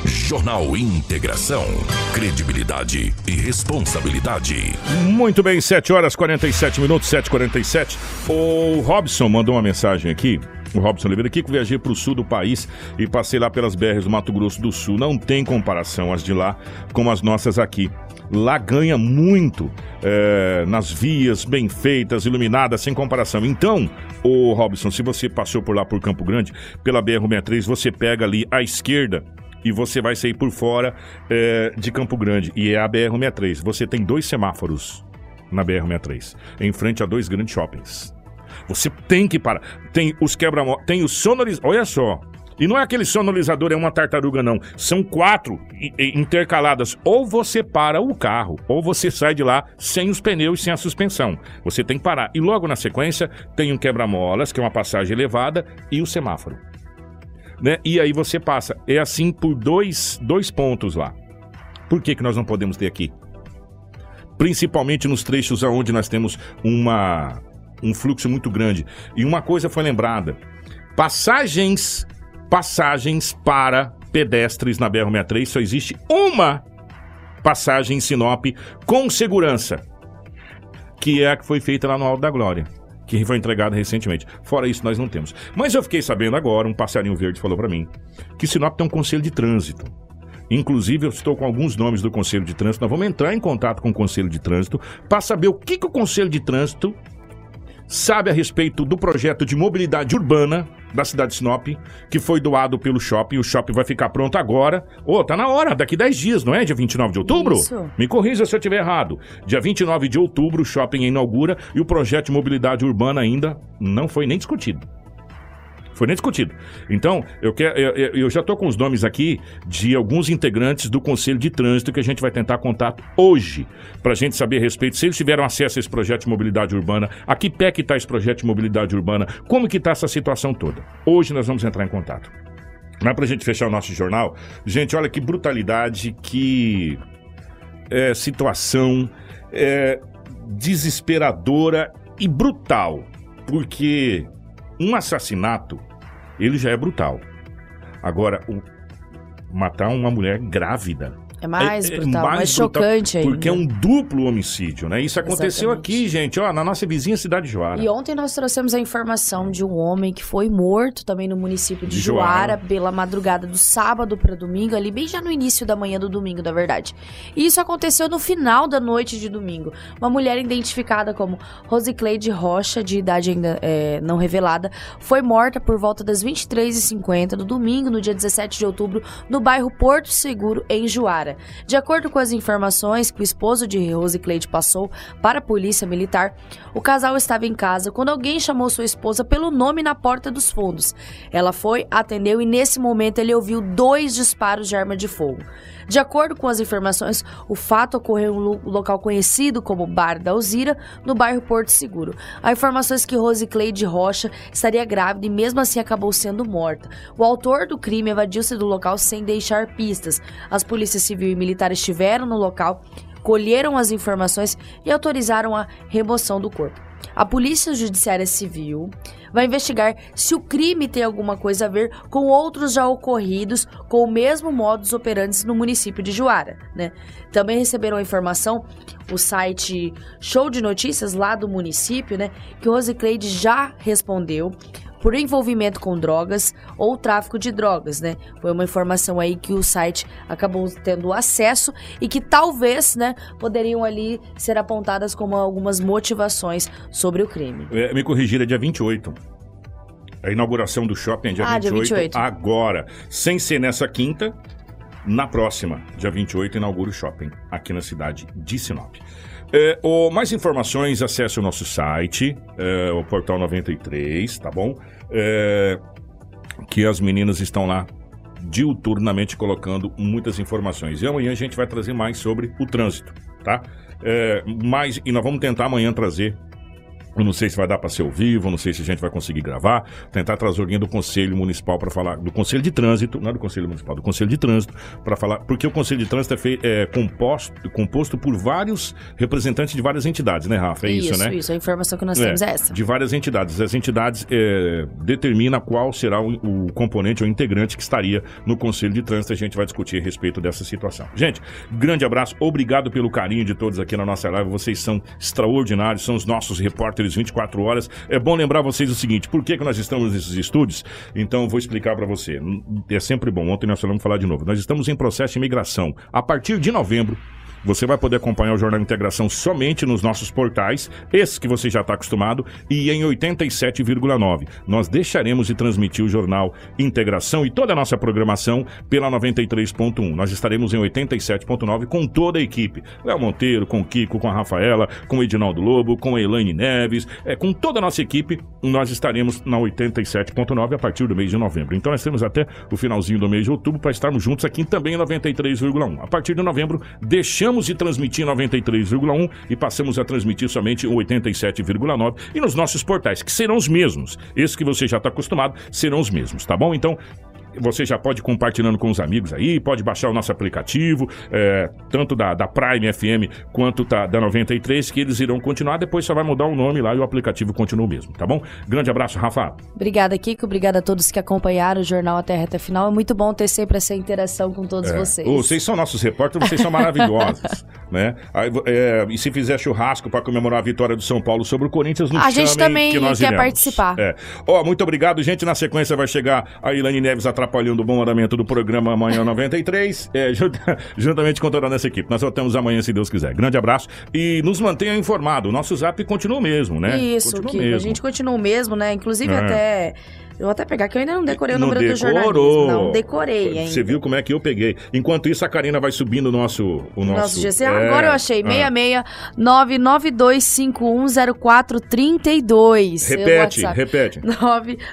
Jornal Integração. Credibilidade e responsabilidade. Muito bem, 7 horas 47 minutos, 7h47. O Robson mandou uma mensagem aqui. O Robson Oliveira, aqui que viajei para o sul do país e passei lá pelas BRs do Mato Grosso do Sul. Não tem comparação as de lá com as nossas aqui lá ganha muito é, nas vias bem feitas, iluminadas, sem comparação. Então, o Robson, se você passou por lá por Campo Grande, pela BR-63, você pega ali à esquerda e você vai sair por fora é, de Campo Grande. E é a BR-63. Você tem dois semáforos na BR-63, em frente a dois grandes shoppings. Você tem que parar. Tem os quebra tem os sonorizadores. Olha só, e não é aquele sonorizador, é uma tartaruga, não. São quatro intercaladas. Ou você para o carro, ou você sai de lá sem os pneus sem a suspensão. Você tem que parar. E logo na sequência, tem um quebra-molas, que é uma passagem elevada, e o semáforo. Né? E aí você passa. É assim por dois, dois pontos lá. Por que, que nós não podemos ter aqui? Principalmente nos trechos onde nós temos uma, um fluxo muito grande. E uma coisa foi lembrada: passagens passagens para pedestres na BR-63. Só existe uma passagem em Sinop com segurança, que é a que foi feita lá no Alto da Glória, que foi entregada recentemente. Fora isso, nós não temos. Mas eu fiquei sabendo agora, um passarinho verde falou para mim, que Sinop tem um conselho de trânsito. Inclusive, eu estou com alguns nomes do Conselho de Trânsito. Nós vamos entrar em contato com o Conselho de Trânsito para saber o que, que o Conselho de Trânsito sabe a respeito do projeto de mobilidade urbana da cidade de Sinop, que foi doado pelo shopping. O shopping vai ficar pronto agora. Ô, oh, tá na hora, daqui 10 dias, não é? Dia 29 de outubro? Isso. Me corrija se eu estiver errado. Dia 29 de outubro, o shopping inaugura e o projeto de mobilidade urbana ainda não foi nem discutido foi nem discutido. Então, eu, eu, eu já estou com os nomes aqui de alguns integrantes do Conselho de Trânsito que a gente vai tentar contato hoje, para a gente saber a respeito se eles tiveram acesso a esse projeto de mobilidade urbana, a que pé que está esse projeto de mobilidade urbana, como que está essa situação toda. Hoje nós vamos entrar em contato. Mas para a gente fechar o nosso jornal, gente, olha que brutalidade, que é, situação é, desesperadora e brutal, porque um assassinato ele já é brutal. Agora, o, matar uma mulher grávida é mais é, é brutal, é mais, mais brutal, chocante ainda. Porque é um duplo homicídio, né? Isso aconteceu Exatamente. aqui, gente, ó, na nossa vizinha cidade de Joara. E ontem nós trouxemos a informação de um homem que foi morto também no município de, de Joara, Joara, pela madrugada do sábado para domingo, ali bem já no início da manhã do domingo, na verdade. E isso aconteceu no final da noite de domingo. Uma mulher identificada como Rosicleide Rocha, de idade ainda é, não revelada, foi morta por volta das 23h50 do domingo, no dia 17 de outubro, no bairro Porto Seguro, em Joara. De acordo com as informações que o esposo de Rose Cleide passou para a polícia militar, o casal estava em casa quando alguém chamou sua esposa pelo nome na porta dos fundos. Ela foi, atendeu e nesse momento ele ouviu dois disparos de arma de fogo. De acordo com as informações, o fato ocorreu em um local conhecido como Bar da Alzira, no bairro Porto Seguro. Há informações que Rose Cleide Rocha estaria grávida e mesmo assim acabou sendo morta. O autor do crime evadiu-se do local sem deixar pistas. As polícias civil e militar estiveram no local, colheram as informações e autorizaram a remoção do corpo. A Polícia Judiciária Civil vai investigar se o crime tem alguma coisa a ver com outros já ocorridos com o mesmo modus operandi no município de Juara, né? Também receberam a informação o site Show de Notícias lá do município, né, que o Rosicleide já respondeu por envolvimento com drogas ou tráfico de drogas, né? Foi uma informação aí que o site acabou tendo acesso e que talvez, né, poderiam ali ser apontadas como algumas motivações sobre o crime. É, me corrigir, é dia 28. A inauguração do shopping é dia, ah, 28, dia 28. Agora, sem ser nessa quinta, na próxima, dia 28, inaugura o shopping aqui na cidade de Sinop. É, mais informações, acesse o nosso site, é, o Portal 93, tá bom? É, que as meninas estão lá diuturnamente colocando muitas informações. E amanhã a gente vai trazer mais sobre o trânsito, tá? É, mais, e nós vamos tentar amanhã trazer eu não sei se vai dar para ser ao vivo, não sei se a gente vai conseguir gravar. Tentar trazer alguém do Conselho Municipal para falar, do Conselho de Trânsito, não é do Conselho Municipal, do Conselho de Trânsito, para falar, porque o Conselho de Trânsito é, feito, é composto, composto por vários representantes de várias entidades, né, Rafa? É isso, isso né? Isso, a informação que nós é, temos é essa. De várias entidades. As entidades é, determinam qual será o, o componente ou integrante que estaria no Conselho de Trânsito. A gente vai discutir a respeito dessa situação. Gente, grande abraço, obrigado pelo carinho de todos aqui na nossa live. Vocês são extraordinários, são os nossos repórteres repórteres 24 horas. É bom lembrar vocês o seguinte: por que, que nós estamos nesses estúdios? Então, vou explicar para você. É sempre bom. Ontem nós falamos falar de novo. Nós estamos em processo de imigração. A partir de novembro, você vai poder acompanhar o Jornal Integração somente nos nossos portais, esse que você já está acostumado, e em 87,9. Nós deixaremos de transmitir o Jornal Integração e toda a nossa programação pela 93.1. Nós estaremos em 87.9 com toda a equipe. Léo Monteiro, com o Kiko, com a Rafaela, com o Edinaldo Lobo, com a Elaine Neves, é, com toda a nossa equipe, nós estaremos na 87.9 a partir do mês de novembro. Então nós temos até o finalzinho do mês de outubro para estarmos juntos aqui também em 93,1. A partir de novembro, deixamos Deixamos de transmitir 93,1 e passamos a transmitir somente 87,9 e nos nossos portais, que serão os mesmos. Esses que você já está acostumado serão os mesmos, tá bom? Então, você já pode compartilhando com os amigos aí, pode baixar o nosso aplicativo, é, tanto da, da Prime FM quanto da, da 93, que eles irão continuar. Depois só vai mudar o nome lá e o aplicativo continua o mesmo, tá bom? Grande abraço, Rafa. Obrigada, Kiko. Obrigada a todos que acompanharam o Jornal até a reta final. É muito bom ter sempre essa interação com todos é. vocês. vocês são nossos repórteres, vocês são maravilhosos, [laughs] né? Aí, é, e se fizer churrasco para comemorar a vitória do São Paulo sobre o Corinthians, nos A gente também que nós quer iremos. participar. É. Ó, muito obrigado, gente. Na sequência vai chegar a Ilane Neves atrás atrapalhando o bom andamento do programa Amanhã 93, é, [laughs] juntamente com toda a nossa equipe. Nós voltamos amanhã, se Deus quiser. Grande abraço e nos mantenha informado. O nosso zap continua o mesmo, né? Isso, continua que mesmo. a gente continua o mesmo, né? Inclusive É. até. Eu vou até pegar, que eu ainda não decorei o número do decorou. jornalismo. Não decorei ainda. Você viu como é que eu peguei. Enquanto isso, a Karina vai subindo o nosso. O nosso, Nosso GC. é, Agora eu achei. ah. 66 992510432. Repete, repete. [laughs]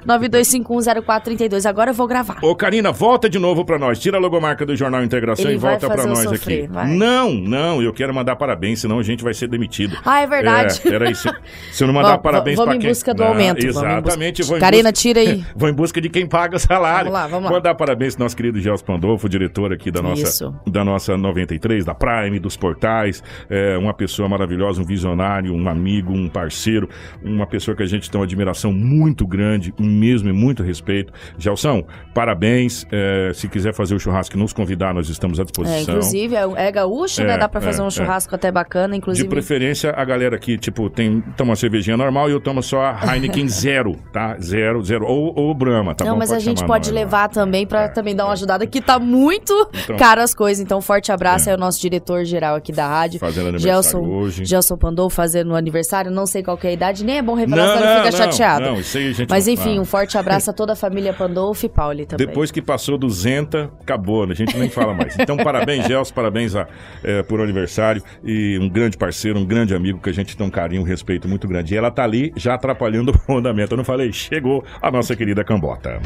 992510432. Agora eu vou gravar. Ô, Karina, volta de novo pra nós. Tira a logomarca do Jornal Integração Ele e volta pra nós sofrer, aqui. vai. Não, não, eu quero mandar parabéns, senão a gente vai ser demitido. Ah, é verdade. É, peraí, se, se eu não [laughs] mandar Vamos- parabéns vamos pra em quem... busca do Não, aumento, vamos em Exatamente. busca- vou em Karina, tira aí. [laughs] vou em busca de quem paga o salário. Vamos lá, vamos lá. Mandar parabéns pro nosso querido Gels Pandolfo, diretor aqui da nossa, Isso. da nossa 93, da Prime, dos portais. É, uma pessoa maravilhosa, um visionário, um amigo, um parceiro, uma pessoa que a gente tem uma admiração muito grande, mesmo e muito respeito. Gelson, parabéns. É, se quiser fazer o churrasco e nos convidar, nós estamos à É, disposição. inclusive, é, é gaúcho, É, né? Dá pra fazer é, um é. churrasco até bacana, inclusive. De preferência, a galera aqui, tipo, tem toma uma cervejinha normal e eu tomo só a Heineken [laughs] zero, tá? Zero, zero. Ou, ou Brahma, tá não, bom? mas a gente pode levar também pra também dar uma ajudada, que tá muito Então- caro as coisas. Então, forte abraço é. o nosso diretor geral aqui da rádio. Fazendo aniversário Gelson, hoje. Gelson Pandolfo fazendo aniversário, não sei qual que é a idade, nem é bom revelar, Não, senão não, fica não, chateado. não, isso aí a gente Mas enfim, fala. um forte abraço a toda a família Pandolfo e Pauli também. Depois que passou do Zenta, acabou, né? a gente nem fala mais. Então, parabéns, Gelson, parabéns a, é, por aniversário. E um grande parceiro, um grande amigo que a gente tem um carinho, um respeito muito grande. E ela tá ali já atrapalhando o [laughs] andamento. Eu não falei, chegou a nossa querida Cambota.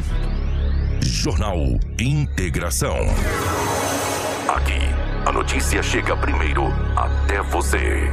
Jornal Integração. Aqui, a notícia chega primeiro até você.